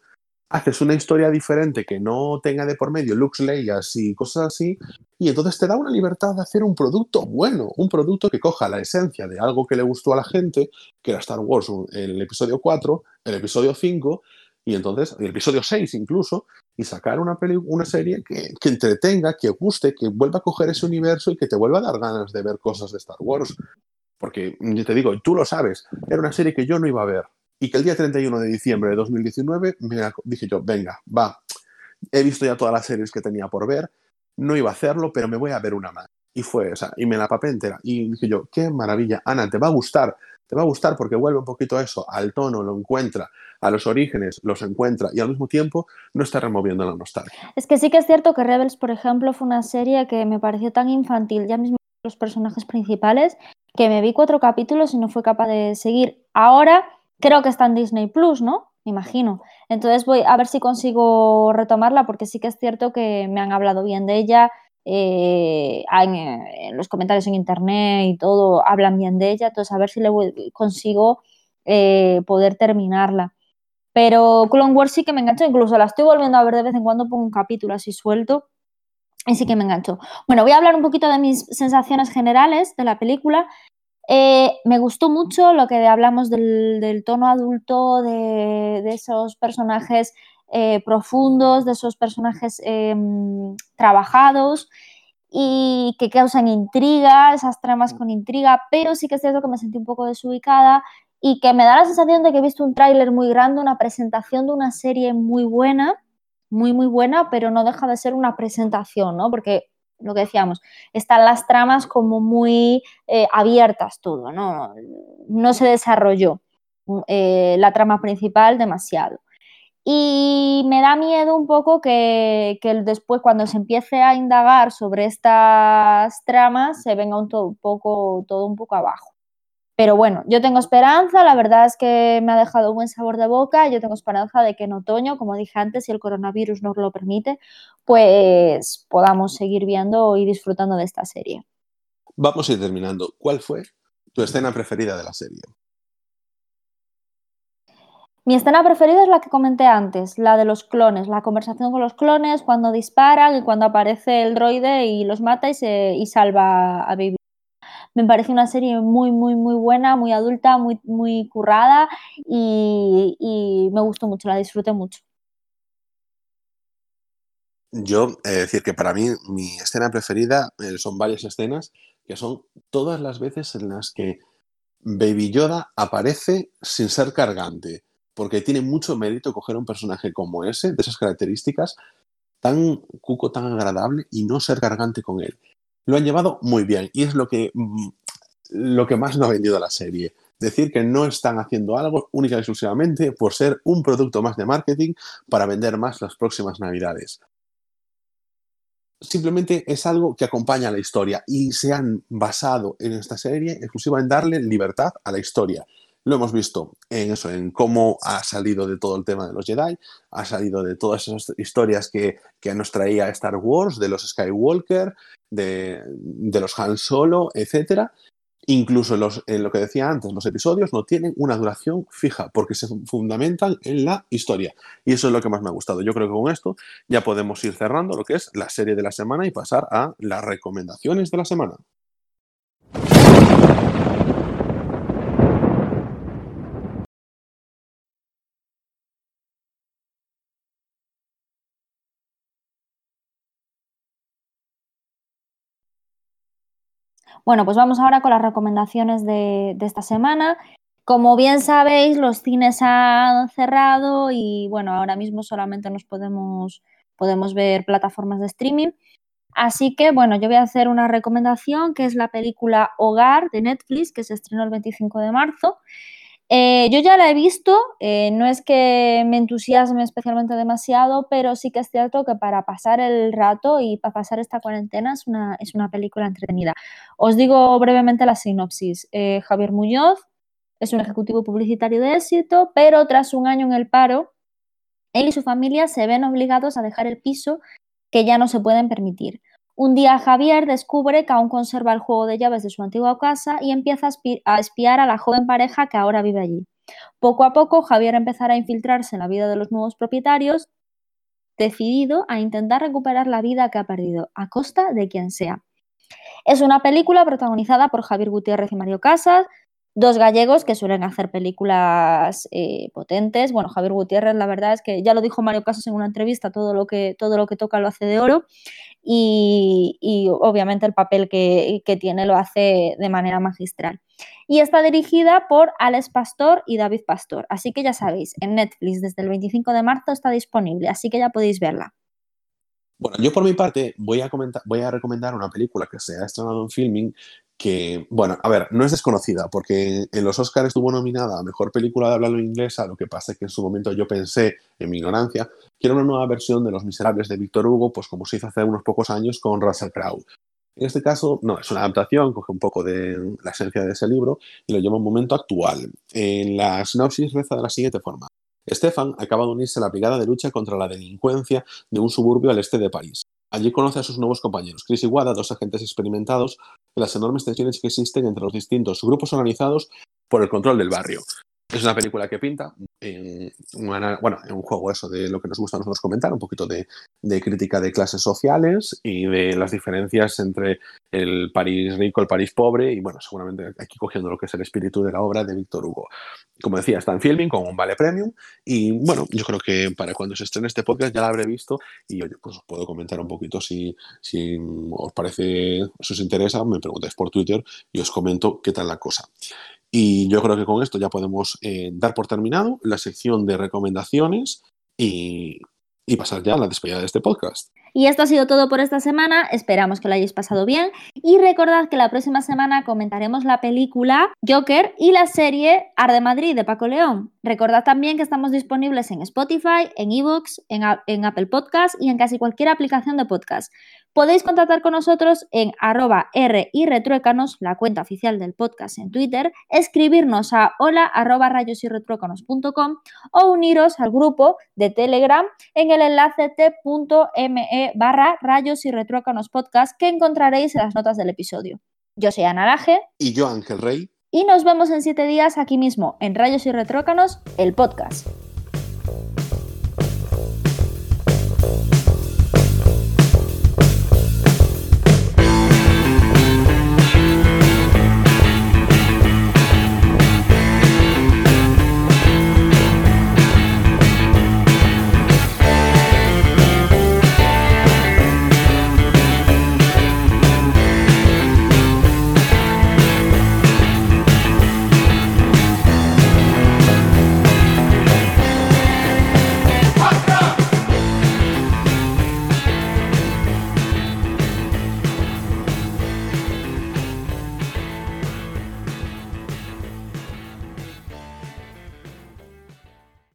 haces una historia diferente que no tenga de por medio Lux Leias y cosas así, y entonces te da una libertad de hacer un producto bueno, un producto que coja la esencia de algo que le gustó a la gente, que era Star Wars, el episodio 4, el episodio 5, y entonces el episodio 6 incluso, y sacar una, una serie que, que, entretenga, que guste, que vuelva a coger ese universo y que te vuelva a dar ganas de ver cosas de Star Wars. Porque, yo te digo, tú lo sabes, era una serie que yo no iba a ver, y que el día 31 de diciembre de 2019 me dije yo, venga, va, he visto ya todas las series que tenía por ver, no iba a hacerlo, pero me voy a ver una más. Y fue esa, y me la papé entera. Y dije yo, qué maravilla, Ana, te va a gustar, te va a gustar porque vuelve un poquito a eso, al tono, lo encuentra, a los orígenes, los encuentra y al mismo tiempo no está removiendo la nostalgia.
Es que sí que es cierto que Rebels, por ejemplo, fue una serie que me pareció tan infantil, ya mismo los personajes principales, que me vi cuatro capítulos y no fue capaz de seguir. Ahora Creo que está en Disney Plus, ¿no? Me imagino. Entonces voy a ver si consigo retomarla porque sí que es cierto que me han hablado bien de ella. Eh, en, los comentarios en internet y todo hablan bien de ella. Entonces a ver si le consigo eh, poder terminarla. Pero Clone Wars sí que me enganchó, incluso la estoy volviendo a ver de vez en cuando, pongo un capítulo así suelto y sí que me enganchó. Bueno, voy a hablar un poquito de mis sensaciones generales de la película. Eh, me gustó mucho lo que hablamos del, tono adulto, de, esos personajes eh, profundos, de esos personajes em, trabajados y que causan intriga, esas tramas con intriga, pero sí que es cierto que me sentí un poco desubicada y que me da la sensación de que he visto un tráiler muy grande, una presentación de una serie muy buena, muy, muy buena, pero no deja de ser una presentación, ¿no? Porque lo que decíamos, están las tramas como muy eh, abiertas todo, ¿no? No se desarrolló eh, la trama principal demasiado. Y me da miedo un poco que, después, cuando se empiece a indagar sobre estas tramas, se venga un poco, todo un poco abajo. Pero bueno, yo tengo esperanza, la verdad es que me ha dejado un buen sabor de boca, yo tengo esperanza de que en otoño, como dije antes, si el coronavirus nos lo permite, pues podamos seguir viendo y disfrutando de esta serie.
Vamos a ir terminando. ¿Cuál fue tu escena preferida de la serie?
Mi escena preferida es la que comenté antes, la de los clones, la conversación con los clones, cuando disparan y cuando aparece el droide y los mata y, se, y salva a Baby me parece una serie muy, muy, muy buena, muy adulta, muy, muy currada y, me gustó mucho, la disfruté mucho.
Yo, he decir que para mí mi escena preferida eh, son varias escenas que son todas las veces en las que Baby Yoda aparece sin ser cargante, porque tiene mucho mérito coger un personaje como ese, de esas características, tan cuco, tan agradable y no ser cargante con él lo han llevado muy bien y es lo que, mm, lo que más nos ha vendido la serie. Decir que no están haciendo algo única y exclusivamente por ser un producto más de marketing para vender más las próximas navidades. Simplemente es algo que acompaña a la historia y se han basado en esta serie exclusiva en darle libertad a la historia. Lo hemos visto en eso, en cómo ha salido de todo el tema de los Jedi, ha salido de todas esas historias que, que nos traía Star Wars, de los Skywalker, de, los Han Solo, etc. Incluso los, en lo que decía antes, los episodios no tienen una duración fija porque se fundamentan en la historia. Y eso es lo que más me ha gustado. Yo creo que con esto ya podemos ir cerrando lo que es la serie de la semana y pasar a las recomendaciones de la semana.
Bueno, pues vamos ahora con las recomendaciones de, esta semana. Como bien sabéis, los cines han cerrado y bueno, ahora mismo solamente nos podemos, podemos ver plataformas de streaming. Así que bueno, yo voy a hacer una recomendación que es la película Hogar de Netflix, que se estrenó el 25 de marzo. Eh, yo ya la he visto, eh, no es que me entusiasme especialmente demasiado, pero sí que es cierto que para pasar el rato y para pasar esta cuarentena es una, es una película entretenida. Os digo brevemente la sinopsis. Eh, Javier Muñoz es un ejecutivo publicitario de éxito, pero tras un año en el paro, él y su familia se ven obligados a dejar el piso que ya no se pueden permitir. Un día Javier descubre que aún conserva el juego de llaves de su antigua casa y empieza a espiar a la joven pareja que ahora vive allí. Poco a poco, Javier empezará a infiltrarse en la vida de los nuevos propietarios, decidido a intentar recuperar la vida que ha perdido, a costa de quien sea. Es una película protagonizada por Javier Gutiérrez y Mario Casas, dos gallegos que suelen hacer películas eh, potentes. Bueno, Javier Gutiérrez, la verdad es que ya lo dijo Mario Casas en una entrevista, todo lo que, todo lo que toca lo hace de oro y, obviamente el papel que, que, tiene lo hace de manera magistral. Y está dirigida por Alex Pastor y David Pastor. Así que ya sabéis, en Netflix desde el 25 de marzo está disponible, así que ya podéis verla.
Bueno, yo por mi parte voy a, comentar, voy a recomendar una película que se ha estrenado en filming que, bueno, a ver, no es desconocida, porque en los Oscars estuvo nominada a Mejor Película de Habla Inglesa, lo que pasa es que en su momento yo pensé, en mi ignorancia, que era una nueva versión de Los Miserables de Víctor Hugo, pues como se hizo hace unos pocos años con Russell Crowe. En este caso, no, es una adaptación, coge un poco de la esencia de ese libro y lo lleva a un momento actual. En la sinopsis reza de la siguiente forma. Stefan acaba de unirse a la brigada de lucha contra la delincuencia de un suburbio al este de París. Allí conoce a sus nuevos compañeros, Chris y Wada, dos agentes experimentados en las enormes tensiones que existen entre los distintos grupos organizados por el control del barrio. Es una película que pinta, en bueno, en un juego eso de lo que nos gusta a nosotros comentar, un poquito de, crítica de clases sociales y de las diferencias entre el París rico, el París pobre y bueno, seguramente aquí cogiendo lo que es el espíritu de la obra de Víctor Hugo. Como decía, está en filming con un vale premium y bueno, yo creo que para cuando se estrene este podcast ya la habré visto y oye, pues os puedo comentar un poquito si os parece, si os interesa, me preguntáis por Twitter y os comento qué tal la cosa. Y yo creo que con esto ya podemos eh, dar por terminado la sección de recomendaciones y, y pasar ya a la despedida de este podcast.
Y esto ha sido todo por esta semana, esperamos que lo hayáis pasado bien y recordad que la próxima semana comentaremos la película Joker y la serie Arde Madrid de Paco León. Recordad también que estamos disponibles en Spotify, en Evox, en, en Apple Podcast y en casi cualquier aplicación de podcast. Podéis contactar con nosotros en arroba R y retruécanos, la cuenta oficial del podcast en Twitter, escribirnos a hola arroba rayos y o uniros al grupo de Telegram en el enlace t.me barra rayos y retruécanos podcast que encontraréis en las notas del episodio. Yo soy Ana Laje.
Y yo Ángel Rey.
Y nos vemos en siete días aquí mismo en Rayos y Retrócanos, el podcast.